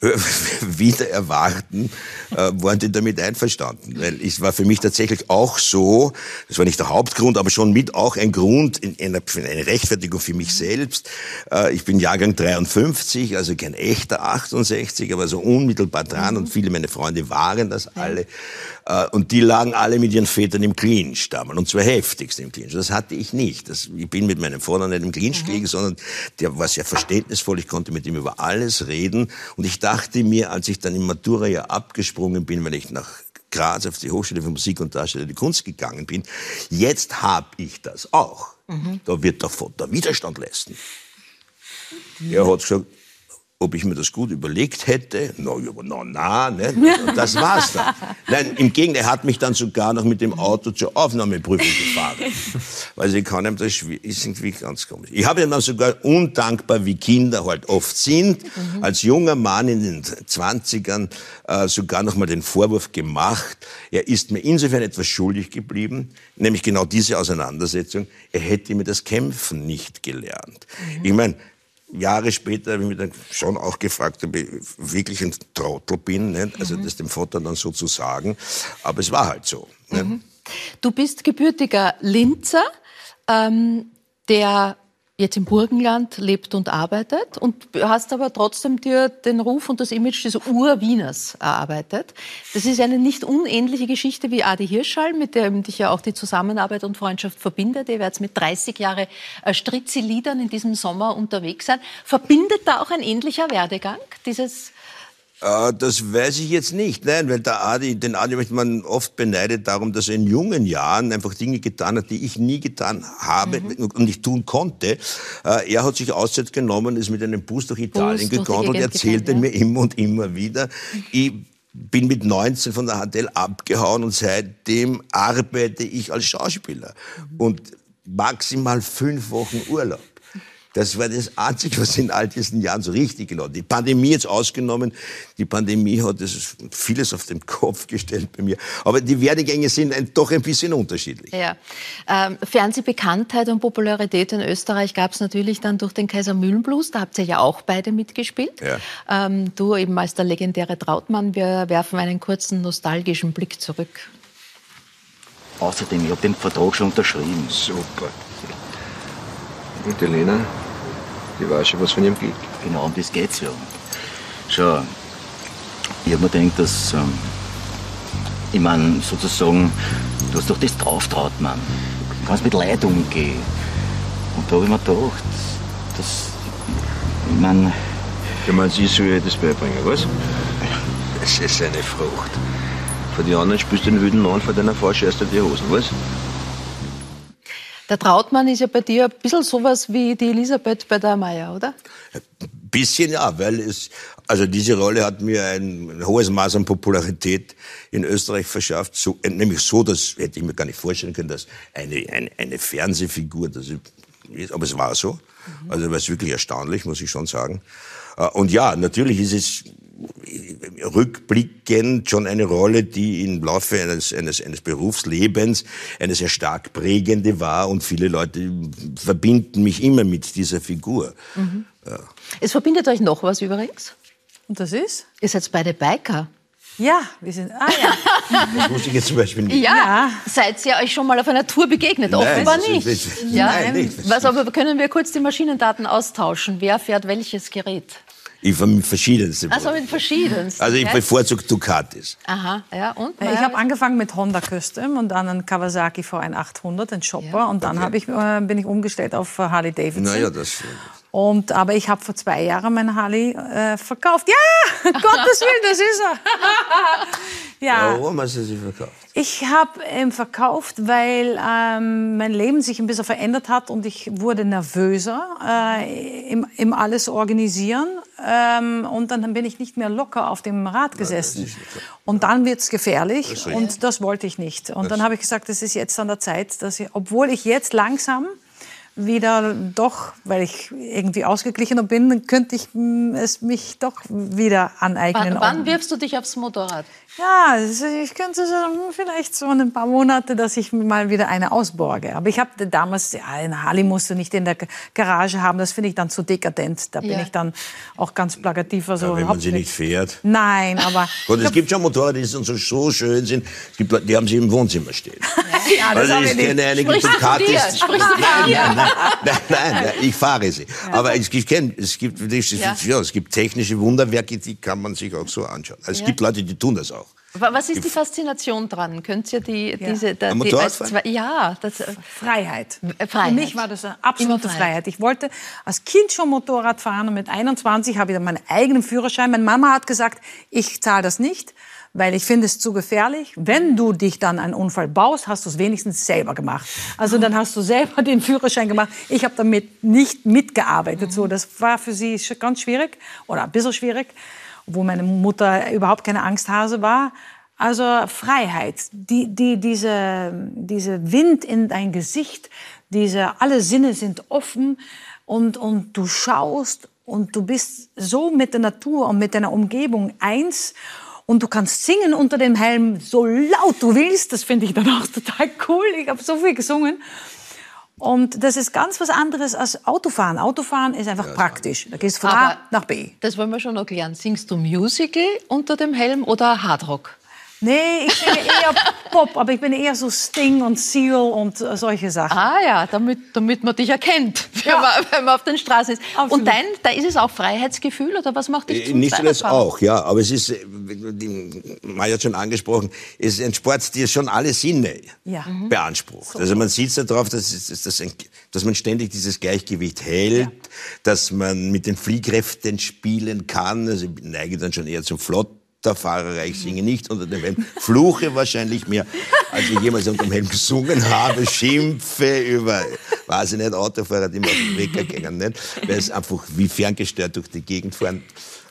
wieder erwarten, äh, waren die damit einverstanden. Weil es war für mich tatsächlich auch so, das war nicht der Hauptgrund, aber schon mit auch ein Grund, in einer, eine Rechtfertigung für mich selbst. Äh, ich bin Jahrgang 53, also kein echter 68, aber so unmittelbar dran und viele meiner Freunde waren das alle. Äh, und die lagen alle mit ihren Vätern im Clinch damals, und zwar heftigst im Clinch. Das hatte ich nicht. Das, ich bin mit meinem Vater nicht im Clinch mhm. gelegen, sondern der war sehr verständnisvoll. Ich konnte mit ihm über alles reden. Und ich dachte mir, als ich dann im Matura-Jahr abgesprungen bin, weil ich nach Graz auf die Hochschule für Musik und Darstellende Kunst gegangen bin, jetzt habe ich das auch. Mhm. Da wird der Vater Widerstand leisten. Er hat gesagt, ob ich mir das gut überlegt hätte. Na, no, na, ne? Das war's dann. Nein, im Gegenteil, er hat mich dann sogar noch mit dem Auto zur Aufnahmeprüfung gefahren. Weil sie kann ihm das ist irgendwie ganz komisch. Ich habe ihm dann sogar undankbar, wie Kinder halt oft sind, mhm. als junger Mann in den 20ern äh, sogar noch mal den Vorwurf gemacht, er ist mir insofern etwas schuldig geblieben, nämlich genau diese Auseinandersetzung, er hätte mir das Kämpfen nicht gelernt. Mhm. Ich meine, Jahre später habe ich mich dann schon auch gefragt, ob ich wirklich ein Trottel bin, nicht? also mhm. das dem Vater dann so zu sagen. Aber es war halt so. Mhm. Du bist gebürtiger Linzer, ähm, der jetzt im Burgenland lebt und arbeitet und hast aber trotzdem dir den Ruf und das Image des Ur-Wieners erarbeitet. Das ist eine nicht unähnliche Geschichte wie Adi Hirschall, mit dem dich ja auch die Zusammenarbeit und Freundschaft verbindet. Ihr werdet mit 30 Jahre äh, Stritzi-Liedern in diesem Sommer unterwegs sein. Verbindet da auch ein ähnlicher Werdegang, dieses das weiß ich jetzt nicht. Nein, weil der Adi, den Adi möchte man oft beneidet darum, dass er in jungen Jahren einfach Dinge getan hat, die ich nie getan habe mhm. und nicht tun konnte. Äh, er hat sich Auszeit genommen, ist mit einem Bus durch Italien Bus gegangen und erzählte getan, ja. mir immer und immer wieder, ich bin mit 19 von der HTL abgehauen und seitdem arbeite ich als Schauspieler. Mhm. Und maximal fünf Wochen Urlaub. Das war das Einzige, was in all diesen Jahren so richtig gelaufen Die Pandemie jetzt ausgenommen. Die Pandemie hat das vieles auf den Kopf gestellt bei mir. Aber die Werdegänge sind ein, doch ein bisschen unterschiedlich. Ja. Ähm, Fernsehbekanntheit und Popularität in Österreich gab es natürlich dann durch den Kaiser Mühlenblues. Da habt ihr ja auch beide mitgespielt. Ja. Ähm, du eben als der legendäre Trautmann. Wir werfen einen kurzen nostalgischen Blick zurück. Außerdem, ich habe den Vertrag schon unterschrieben. Super. Und die Die weiß schon was von ihrem Glück. Genau, um das geht's ja. Schau, ich hab mir gedacht, dass, ähm, ich meine, sozusagen, du hast doch das drauf, Trautmann. Du kannst mit Leid umgehen. Und da hab ich mir gedacht, dass, ich meine... Du meinst, ich soll ihr das beibringen, was? Das ist eine Frucht. Von den anderen spielst du den wilden Mann, von deiner Frau scherst du die Hosen, was? Der Trautmann ist ja bei dir ein bisschen sowas wie die Elisabeth bei der Meier, oder? Ein bisschen ja, weil es, also diese Rolle hat mir ein, hohes Maß an Popularität in Österreich verschafft, so, äh, nämlich so, das hätte ich mir gar nicht vorstellen können, dass eine, eine, eine Fernsehfigur, das ist, aber es war so. Mhm. Also war es wirklich erstaunlich, muss ich schon sagen. Äh, und ja, natürlich ist es rückblickend schon eine Rolle, die im Laufe eines, eines, eines Berufslebens eine sehr stark prägende war und viele Leute verbinden mich immer mit dieser Figur. Mhm. Ja. Es verbindet euch noch was übrigens. Und das ist? Ihr seid beide Biker. Ja, wir sind. Ah ja. Das wusste ich jetzt zum Beispiel nicht. Ja, ja. seid ihr euch schon mal auf einer Tour begegnet? Nein, Offenbar nicht. Ist, ja? Nein, nicht. Was, aber können wir kurz die Maschinendaten austauschen? Wer fährt welches Gerät? Ich fahre mit verschiedensten. Also mit verschiedensten. Also ich bevorzuge Ducatis. Aha, ja und? Ich habe angefangen mit Honda Custom und dann einen Kawasaki V1 einen Chopper ja, und dann okay. ich, äh, bin ich umgestellt auf Harley Davidson. Naja, das. Und, aber ich habe vor zwei Jahren mein Harley äh, verkauft. Ja, Gottes Willen, das ist er. ja. Warum hast du sie verkauft? Ich habe ihn verkauft, weil ähm, mein Leben sich ein bisschen verändert hat und ich wurde nervöser äh, im, im alles organisieren. Ähm, und dann bin ich nicht mehr locker auf dem Rad gesessen. Ja, und dann wird's gefährlich das und das wollte ich nicht. Und dann habe ich gesagt, es ist jetzt an der Zeit, dass ich, obwohl ich jetzt langsam wieder doch, weil ich irgendwie ausgeglichener bin, könnte ich es mich doch wieder aneignen. Wann, wann wirfst du dich aufs Motorrad? Ja, ich könnte sagen, vielleicht so in ein paar Monate, dass ich mal wieder eine ausborge. Aber ich habe damals, ja, eine Harley musst du nicht in der Garage haben, das finde ich dann zu dekadent. Da bin ja. ich dann auch ganz plakativ. Also ja, wenn man sie nicht fährt. Nein, aber... Gut, es gibt schon Motorräder, die so, so schön sind, es gibt Leute, die haben sie im Wohnzimmer stehen. Ja, das also ich kenne einige Ducatis. Nein, nein, nein, nein, nein, ich fahre sie. Aber es gibt, es gibt, ja. es gibt technische Wunderwerke, die kann man sich auch so anschauen. Also es gibt Leute, die tun das auch. Was ist die Faszination dran? Könnt ihr die, ja. diese, da, die, zwei, ja, das, äh, Freiheit. Äh, Freiheit. Für mich war das eine absolute Freiheit. Freiheit. Ich wollte als Kind schon Motorrad fahren und mit 21 habe ich dann meinen eigenen Führerschein. Meine Mama hat gesagt, ich zahle das nicht, weil ich finde es zu gefährlich. Wenn du dich dann einen Unfall baust, hast du es wenigstens selber gemacht. Also dann hast du selber den Führerschein gemacht. Ich habe damit nicht mitgearbeitet. So, das war für sie ganz schwierig oder ein bisschen schwierig wo meine Mutter überhaupt keine Angsthase war. Also Freiheit, die, die, diese, diese Wind in dein Gesicht, diese, alle Sinne sind offen und, und du schaust und du bist so mit der Natur und mit deiner Umgebung eins und du kannst singen unter dem Helm so laut du willst. Das finde ich dann auch total cool. Ich habe so viel gesungen. Und das ist ganz was anderes als Autofahren. Autofahren ist einfach ja, praktisch. Da gehst du von A nach B. Das wollen wir schon noch klären. Singst du Musical unter dem Helm oder Hardrock? Nee, ich bin eher Pop, aber ich bin eher so Sting und Seal und äh, solche Sachen. Ah ja, damit, damit man dich erkennt, wenn, ja. man, wenn man auf den Straßen ist. Absolut. Und dein, da ist es auch Freiheitsgefühl oder was macht dich äh, zum Nicht so das auch, ja, aber es ist, Maja hat schon angesprochen, es ist ein Sport, der schon alle Sinne ja. Mhm. beansprucht. So. Also man sieht ja darauf, dass, dass, dass, man ständig dieses Gleichgewicht hält, ja. dass man mit den Fliehkräften spielen kann. Also ich neige dann schon eher zum Flott Fahrerei, ich singe nicht unter dem Helm, fluche wahrscheinlich mehr, als ich jemals unter dem Helm gesungen habe, schimpfe über, weiß ich nicht, Autofahrer, die mir auf den Weg gegangen nicht, weil es einfach wie ferngestört durch die Gegend fahren.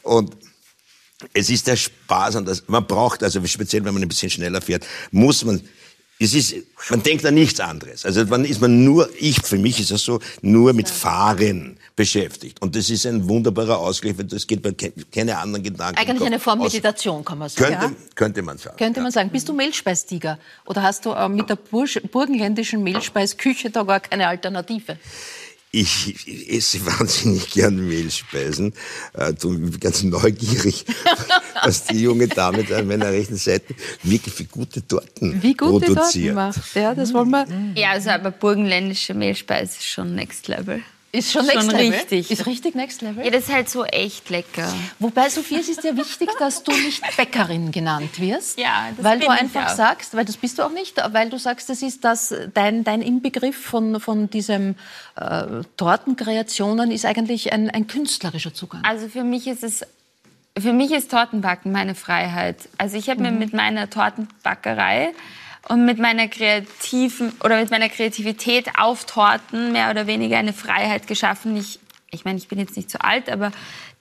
Und es ist der Spaß und das, man braucht, also speziell wenn man ein bisschen schneller fährt, muss man es ist, man denkt an nichts anderes. Also dann ist man nur, ich, für mich ist das so, nur mit Fahren beschäftigt. Und das ist ein wunderbarer Ausgleich, weil das geht bei keine anderen Gedanken. Eigentlich eine Form Meditation, kann man sagen. Könnte, ja? könnte man sagen. Könnte man sagen. Bist du Mehlspeistiger? Oder hast du äh, mit der burgenländischen Mehlspeisküche da gar keine Alternative? Ich, ich esse wahnsinnig gern Mehlspeisen. Äh, bin ganz neugierig, was die junge Dame da an meiner rechten Seite wirklich für gute Torten Wie gute produziert. Torten macht. Ja, das wollen wir. Ja, also aber burgenländische Mehlspeise ist schon Next Level. Ist schon, schon Level? richtig. Ist richtig Next Level? Ja, das ist halt so echt lecker. Wobei, Sophia, es ist ja wichtig, dass du nicht Bäckerin genannt wirst. Ja, das Weil du einfach sagst, weil das bist du auch nicht, weil du sagst, das ist das, dein, dein Inbegriff von, von diesem äh, Tortenkreationen ist eigentlich ein, ein künstlerischer Zugang. Also für mich ist es für mich ist Tortenbacken meine Freiheit. Also ich habe mhm. mir mit meiner Tortenbackerei und mit meiner kreativen oder mit meiner Kreativität auf Torten mehr oder weniger eine Freiheit geschaffen. Ich, ich meine, ich bin jetzt nicht so alt, aber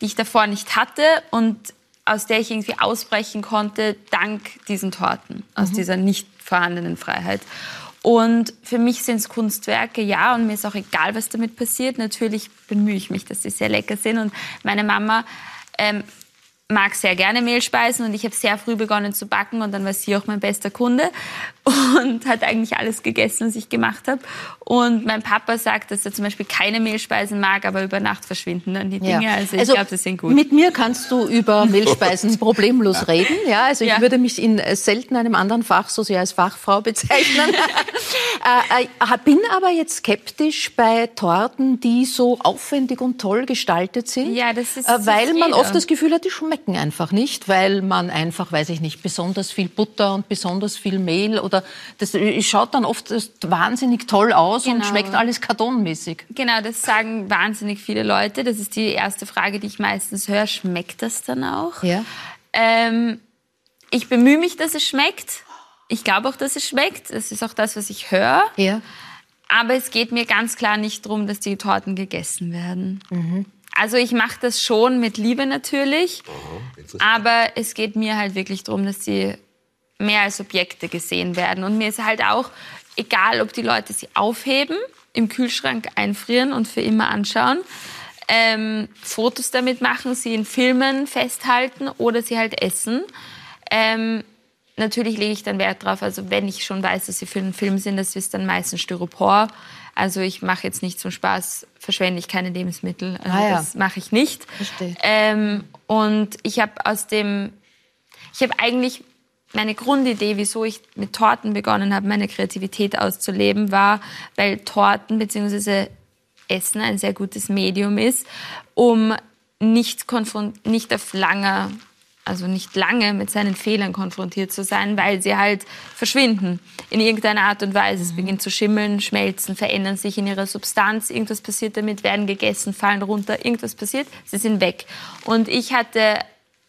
die ich davor nicht hatte und aus der ich irgendwie ausbrechen konnte dank diesen Torten, aus mhm. dieser nicht vorhandenen Freiheit. Und für mich sind es Kunstwerke, ja, und mir ist auch egal, was damit passiert. Natürlich bemühe ich mich, dass sie sehr lecker sind. Und meine Mama ähm, mag sehr gerne Mehlspeisen und ich habe sehr früh begonnen zu backen und dann war sie auch mein bester Kunde und hat eigentlich alles gegessen, was ich gemacht habe. Und mein Papa sagt, dass er zum Beispiel keine Mehlspeisen mag, aber über Nacht verschwinden dann die Dinge. Ja. Also ich also glaube, das sind gut. Mit mir kannst du über Mehlspeisen problemlos reden. Ja, also ich ja. würde mich in selten einem anderen Fach so sehr als Fachfrau bezeichnen. äh, äh, bin aber jetzt skeptisch bei Torten, die so aufwendig und toll gestaltet sind. Ja, das ist äh, weil man oft das Gefühl hat, die schmecken einfach nicht, weil man einfach, weiß ich nicht, besonders viel Butter und besonders viel Mehl oder das schaut dann oft wahnsinnig toll aus genau. und schmeckt alles kartonmäßig. Genau, das sagen wahnsinnig viele Leute. Das ist die erste Frage, die ich meistens höre. Schmeckt das dann auch? Ja. Ähm, ich bemühe mich, dass es schmeckt. Ich glaube auch, dass es schmeckt. Das ist auch das, was ich höre. Ja. Aber es geht mir ganz klar nicht darum, dass die Torten gegessen werden. Mhm. Also ich mache das schon mit Liebe natürlich, Aha, aber es geht mir halt wirklich darum, dass sie mehr als Objekte gesehen werden. Und mir ist halt auch egal, ob die Leute sie aufheben, im Kühlschrank einfrieren und für immer anschauen, ähm, Fotos damit machen, sie in Filmen festhalten oder sie halt essen. Ähm, natürlich lege ich dann Wert drauf, also wenn ich schon weiß, dass sie für einen Film sind, das ist dann meistens Styropor. Also ich mache jetzt nicht zum Spaß, verschwende ich keine Lebensmittel. Also ah, ja. Das mache ich nicht. Ähm, und ich habe aus dem, ich habe eigentlich meine Grundidee, wieso ich mit Torten begonnen habe, meine Kreativität auszuleben, war, weil Torten bzw. Essen ein sehr gutes Medium ist, um nicht, nicht auf langer also nicht lange mit seinen Fehlern konfrontiert zu sein, weil sie halt verschwinden in irgendeiner Art und Weise. Es mhm. beginnt zu schimmeln, schmelzen, verändern sich in ihrer Substanz. Irgendwas passiert damit, werden gegessen, fallen runter. Irgendwas passiert, sie sind weg. Und ich hatte,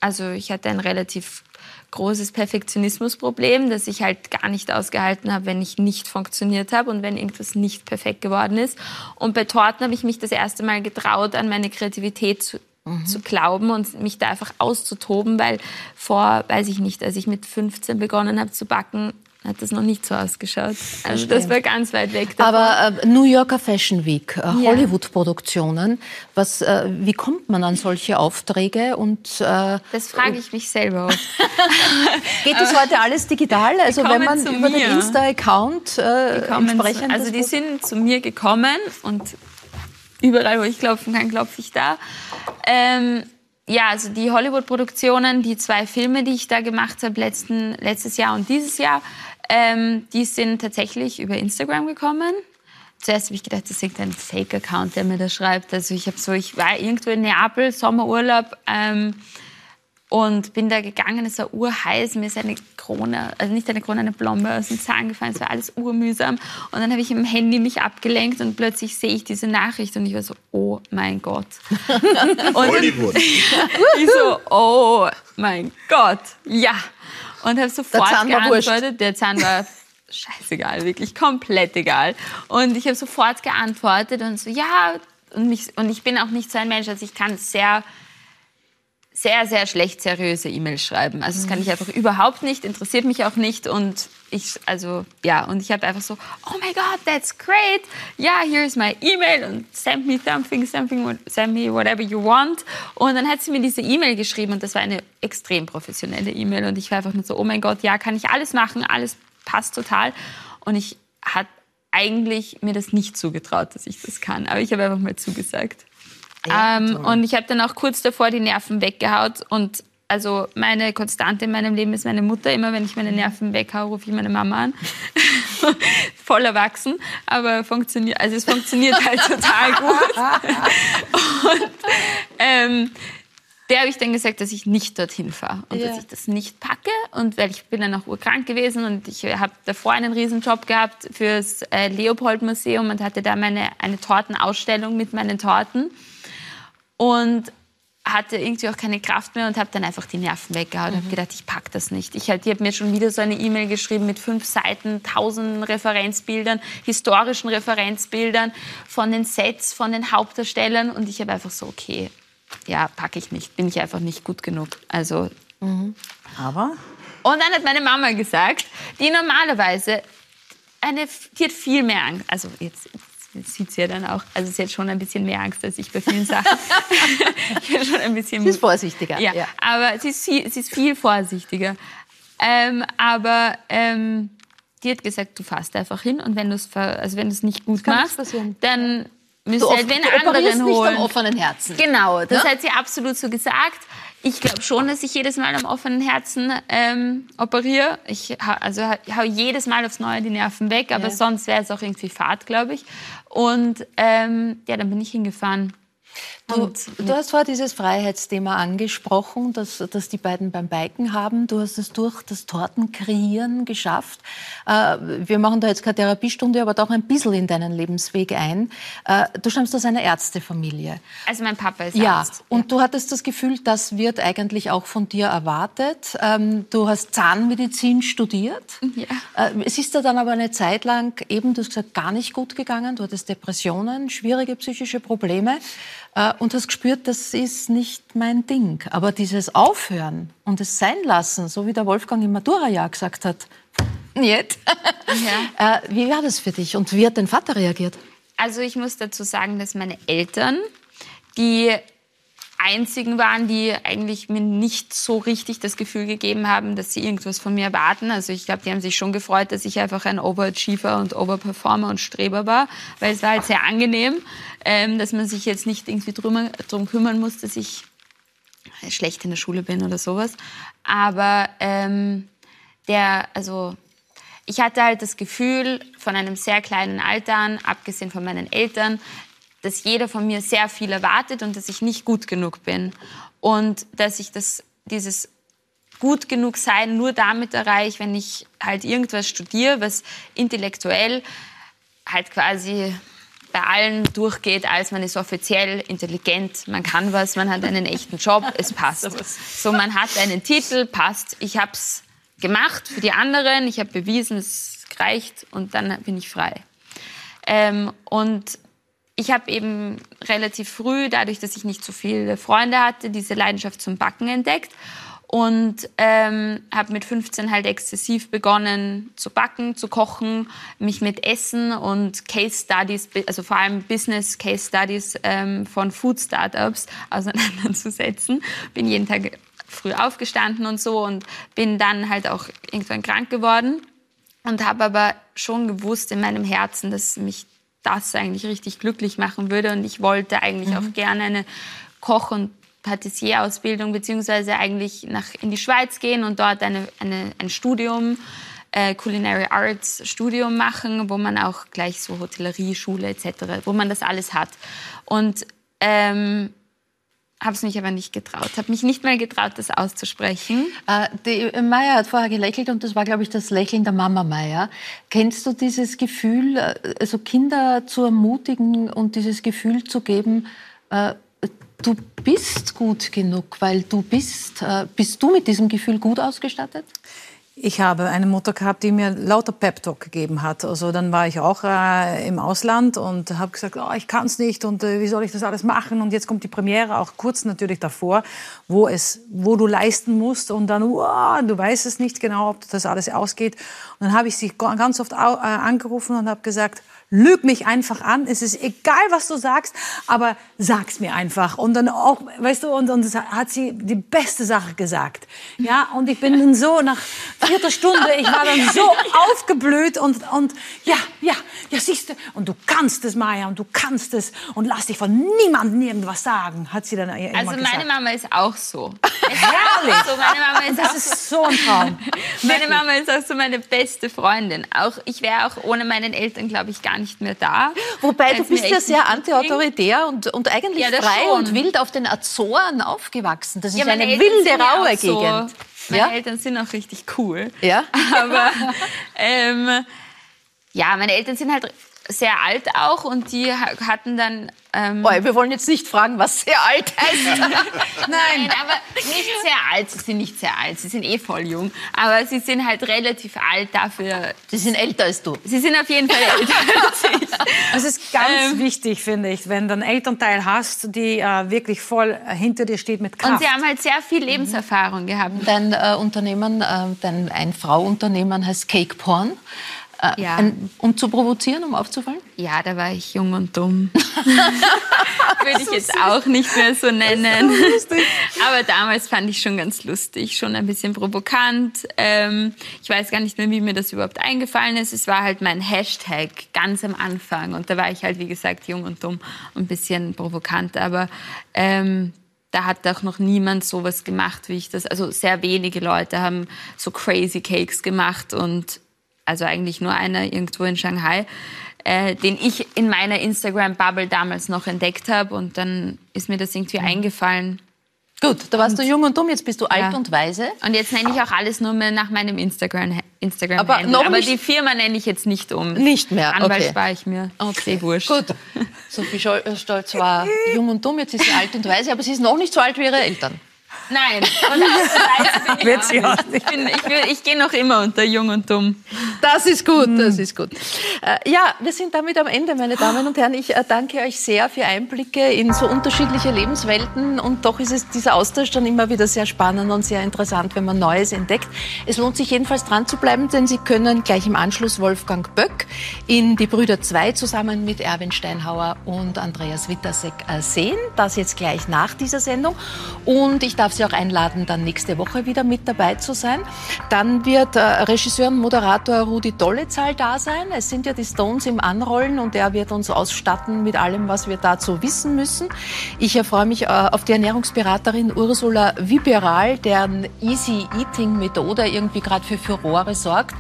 also ich hatte ein relativ großes Perfektionismusproblem, das ich halt gar nicht ausgehalten habe, wenn ich nicht funktioniert habe und wenn irgendwas nicht perfekt geworden ist. Und bei Torten habe ich mich das erste Mal getraut, an meine Kreativität zu, mhm. zu glauben und mich da einfach auszutoben, weil vor, weiß ich nicht, als ich mit 15 begonnen habe zu backen, hat das noch nicht so ausgeschaut. Also das war ganz weit weg. Davon. Aber äh, New Yorker Fashion Week, äh, ja. Hollywood-Produktionen, was, äh, wie kommt man an solche Aufträge? Und, äh, das frage ich mich selber oft. Geht das heute alles digital? Also wenn man über mir. den Insta-Account äh, entsprechend... also die sind zu mir gekommen und überall, wo ich klopfen kann, klopfe ich da. Ähm, ja, also die Hollywood-Produktionen, die zwei Filme, die ich da gemacht habe, letzten, letztes Jahr und dieses Jahr, ähm, die sind tatsächlich über Instagram gekommen. Zuerst habe ich gedacht, das ist irgendein Fake-Account, der mir das schreibt. Also ich habe so, ich war irgendwo in Neapel, Sommerurlaub, ähm, und bin da gegangen, es war urheiß, mir ist eine Krone, also nicht eine Krone, eine Blombe aus dem Zahn gefallen, es war alles urmühsam. Und dann habe ich im Handy mich abgelenkt und plötzlich sehe ich diese Nachricht und ich war so, oh mein Gott. Hollywood. ich so, oh mein Gott, ja. Und habe sofort Der geantwortet, der Zahn war scheißegal, wirklich komplett egal. Und ich habe sofort geantwortet und so, ja, und, mich, und ich bin auch nicht so ein Mensch, also ich kann sehr sehr, sehr schlecht seriöse E-Mails schreiben. Also das kann ich einfach überhaupt nicht, interessiert mich auch nicht und ich, also ja, und ich habe einfach so, oh my God, that's great, yeah, here's my email und send me something, something, send me whatever you want. Und dann hat sie mir diese E-Mail geschrieben und das war eine extrem professionelle E-Mail und ich war einfach nur so, oh mein Gott, ja, kann ich alles machen, alles passt total. Und ich hat eigentlich mir das nicht zugetraut, dass ich das kann, aber ich habe einfach mal zugesagt. Ja, ähm, und ich habe dann auch kurz davor die Nerven weggehaut und also meine Konstante in meinem Leben ist meine Mutter. Immer wenn ich meine Nerven weghau, rufe ich meine Mama an. Voll erwachsen, aber funktioniert, also es funktioniert halt total gut. und ähm, der habe ich dann gesagt, dass ich nicht dorthin fahre und ja. dass ich das nicht packe. Und weil ich bin dann auch urkrank gewesen und ich habe davor einen Riesenjob gehabt fürs äh, Leopold Museum und hatte da meine eine Tortenausstellung mit meinen Torten und hatte irgendwie auch keine Kraft mehr und habe dann einfach die Nerven weggehauen. Mhm. habe gedacht, ich pack das nicht. Ich halt, die hat mir schon wieder so eine E-Mail geschrieben mit fünf Seiten, tausend Referenzbildern, historischen Referenzbildern von den Sets, von den Hauptdarstellern und ich habe einfach so, okay, ja, packe ich nicht, bin ich einfach nicht gut genug. Also. Mhm. Aber? Und dann hat meine Mama gesagt, die normalerweise eine, die hat viel mehr Angst, also jetzt sieht sie ja dann auch. Also sie hat schon ein bisschen mehr Angst als ich bei vielen Sachen. ich bin schon ein bisschen. Sie ist vorsichtiger. Ja, ja. aber sie ist, viel, sie ist viel vorsichtiger. Ähm, aber ähm, die hat gesagt, du fährst einfach hin und wenn du es also wenn nicht gut machst, dann müssen du halt wen anderen holen. Nicht am offenen Herzen. Genau, das ja? hat sie absolut so gesagt. Ich glaube schon, dass ich jedes Mal am offenen Herzen ähm, operiere. Ich ha, also hau jedes Mal aufs Neue die Nerven weg, aber ja. sonst wäre es auch irgendwie Fahrt, glaube ich. Und ähm, ja, dann bin ich hingefahren. Du, du, hast vorher dieses Freiheitsthema angesprochen, das, das die beiden beim Biken haben. Du hast es durch das Tortenkreieren geschafft. Äh, wir machen da jetzt keine Therapiestunde, aber doch ein bisschen in deinen Lebensweg ein. Äh, du stammst aus einer Ärztefamilie. Also mein Papa ist ja, Arzt. Und ja. du hattest das Gefühl, das wird eigentlich auch von dir erwartet. Ähm, du hast Zahnmedizin studiert. Ja. Äh, es ist dir dann aber eine Zeit lang eben, du hast gesagt, gar nicht gut gegangen. Du hattest Depressionen, schwierige psychische Probleme und hast gespürt, das ist nicht mein Ding. Aber dieses Aufhören und es sein lassen, so wie der Wolfgang im Matura-Jahr gesagt hat, nicht. Ja. äh, wie war das für dich und wie hat dein Vater reagiert? Also ich muss dazu sagen, dass meine Eltern, die einzigen waren, die eigentlich mir nicht so richtig das Gefühl gegeben haben, dass sie irgendwas von mir erwarten. Also ich glaube, die haben sich schon gefreut, dass ich einfach ein Overachiever und Overperformer und Streber war, weil es war halt sehr angenehm, ähm, dass man sich jetzt nicht irgendwie drum, drum kümmern muss, dass ich schlecht in der Schule bin oder sowas. Aber ähm, der, also ich hatte halt das Gefühl von einem sehr kleinen Alter an, abgesehen von meinen Eltern, dass jeder von mir sehr viel erwartet und dass ich nicht gut genug bin. Und dass ich das, dieses gut genug sein nur damit erreiche, wenn ich halt irgendwas studiere, was intellektuell halt quasi bei allen durchgeht, als man ist offiziell intelligent, man kann was, man hat einen echten Job, es passt. So, man hat einen Titel, passt. Ich habe es gemacht für die anderen, ich habe bewiesen, es reicht und dann bin ich frei. Ähm, und ich habe eben relativ früh, dadurch, dass ich nicht so viele Freunde hatte, diese Leidenschaft zum Backen entdeckt und ähm, habe mit 15 halt exzessiv begonnen zu backen, zu kochen, mich mit Essen und Case Studies, also vor allem Business Case Studies ähm, von Food Startups auseinanderzusetzen. Bin jeden Tag früh aufgestanden und so und bin dann halt auch irgendwann krank geworden und habe aber schon gewusst in meinem Herzen, dass mich das eigentlich richtig glücklich machen würde. Und ich wollte eigentlich mhm. auch gerne eine Koch- und Patissier-Ausbildung beziehungsweise eigentlich nach, in die Schweiz gehen und dort eine, eine, ein Studium, äh, Culinary Arts Studium machen, wo man auch gleich so Hotellerie, Schule etc., wo man das alles hat. Und ähm, habe es mich aber nicht getraut, habe mich nicht mehr getraut, das auszusprechen. Äh, die Maya hat vorher gelächelt und das war, glaube ich, das Lächeln der Mama Maya. Kennst du dieses Gefühl, äh, also Kinder zu ermutigen und dieses Gefühl zu geben, äh, du bist gut genug, weil du bist, äh, bist du mit diesem Gefühl gut ausgestattet? Ich habe eine Mutter gehabt, die mir lauter Pep-Talk gegeben hat. Also dann war ich auch äh, im Ausland und habe gesagt, oh, ich kann es nicht und äh, wie soll ich das alles machen? Und jetzt kommt die Premiere, auch kurz natürlich davor, wo, es, wo du leisten musst und dann, oh, du weißt es nicht genau, ob das alles ausgeht. Und dann habe ich sie ganz oft äh, angerufen und habe gesagt, lüg mich einfach an. Es ist egal, was du sagst, aber sag's mir einfach. Und dann auch, weißt du, und, und hat sie die beste Sache gesagt. Ja, und ich bin dann so nach vierter Stunde, ich war dann so aufgeblüht und, und ja, ja, ja, siehst du, und du kannst es, Maya, und du kannst es und lass dich von niemandem irgendwas sagen, hat sie dann immer Also meine Mama ist auch so. Herrlich. So, meine Mama ist das ist so ein Traum. meine Mama ist auch so meine beste Freundin. Auch ich wäre auch ohne meinen Eltern, glaube ich, gar nicht mehr da. Wobei du bist ja sehr antiautoritär und, und eigentlich ja, frei schon. und wild auf den Azoren aufgewachsen. Das ist ja, eine Eltern wilde, raue so. Gegend. Meine ja? Eltern sind auch richtig cool. Ja. Aber ähm, ja, meine Eltern sind halt sehr alt auch und die hatten dann. Ähm oh, wir wollen jetzt nicht fragen, was sehr alt heißt. Nein. Nein, aber nicht sehr alt. Sie sind nicht sehr alt. Sie sind eh voll jung. Aber sie sind halt relativ alt dafür. Sie sind älter als du. Sie sind auf jeden Fall älter als ich. Das ist ganz ähm, wichtig, finde ich, wenn du einen Elternteil hast, die äh, wirklich voll hinter dir steht mit Kraft. Und sie haben halt sehr viel Lebenserfahrung mhm. gehabt. Dein äh, Unternehmen, äh, dein Ein-Frau-Unternehmen heißt Cake Porn. Äh, ja. Ein, um zu provozieren, um aufzufallen? Ja, da war ich jung und dumm. Würde ich jetzt auch nicht mehr so nennen. So Aber damals fand ich schon ganz lustig, schon ein bisschen provokant. Ähm, ich weiß gar nicht mehr, wie mir das überhaupt eingefallen ist. Es war halt mein Hashtag ganz am Anfang. Und da war ich halt, wie gesagt, jung und dumm und ein bisschen provokant. Aber ähm, da hat auch noch niemand sowas gemacht, wie ich das. Also sehr wenige Leute haben so crazy Cakes gemacht und also eigentlich nur einer irgendwo in Shanghai, äh, den ich in meiner Instagram-Bubble damals noch entdeckt habe und dann ist mir das irgendwie mhm. eingefallen. Gut, da warst und, du jung und dumm, jetzt bist du alt ja. und weise. Und jetzt nenne ich auch alles nur mehr nach meinem Instagram. Instagram aber, noch aber die Firma nenne ich jetzt nicht um. Nicht mehr. Anwalt okay. spare ich mir. Okay, wurscht. Gut. Sophie Stolz war jung und dumm, jetzt ist sie alt und weise, aber sie ist noch nicht so alt wie ihre Eltern. Nein, Wird sie auch nicht. Ich, ich, ich gehe noch immer unter Jung und Dumm. Das ist gut, das hm. ist gut. Äh, ja, wir sind damit am Ende, meine Damen und Herren. Ich äh, danke euch sehr für Einblicke in so unterschiedliche Lebenswelten. Und doch ist es dieser Austausch dann immer wieder sehr spannend und sehr interessant, wenn man Neues entdeckt. Es lohnt sich jedenfalls dran zu bleiben, denn Sie können gleich im Anschluss Wolfgang Böck in Die Brüder 2 zusammen mit Erwin Steinhauer und Andreas Wittersek äh, sehen. Das jetzt gleich nach dieser Sendung. Und ich darf Sie auch einladen, dann nächste Woche wieder mit dabei zu sein. Dann wird äh, Regisseur und Moderator Rudi Dollezahl da sein. Es sind ja die Stones im Anrollen und er wird uns ausstatten mit allem, was wir dazu wissen müssen. Ich erfreue mich äh, auf die Ernährungsberaterin Ursula Viberal, deren Easy Eating Methode irgendwie gerade für Furore sorgt.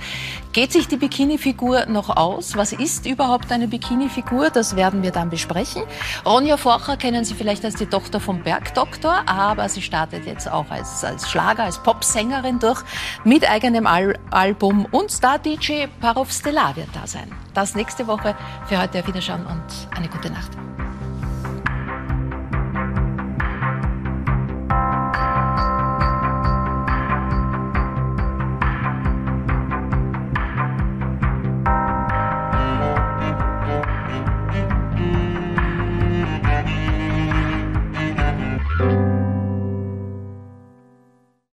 Geht sich die Bikini-Figur noch aus? Was ist überhaupt eine Bikini-Figur? Das werden wir dann besprechen. Ronja Forcher kennen Sie vielleicht als die Tochter vom Bergdoktor, aber sie startet jetzt auch als, als Schlager, als Popsängerin durch mit eigenem Al Album und Star-DJ Parov Stellar wird da sein. Das nächste Woche. Für heute auf Wiederschauen und eine gute Nacht.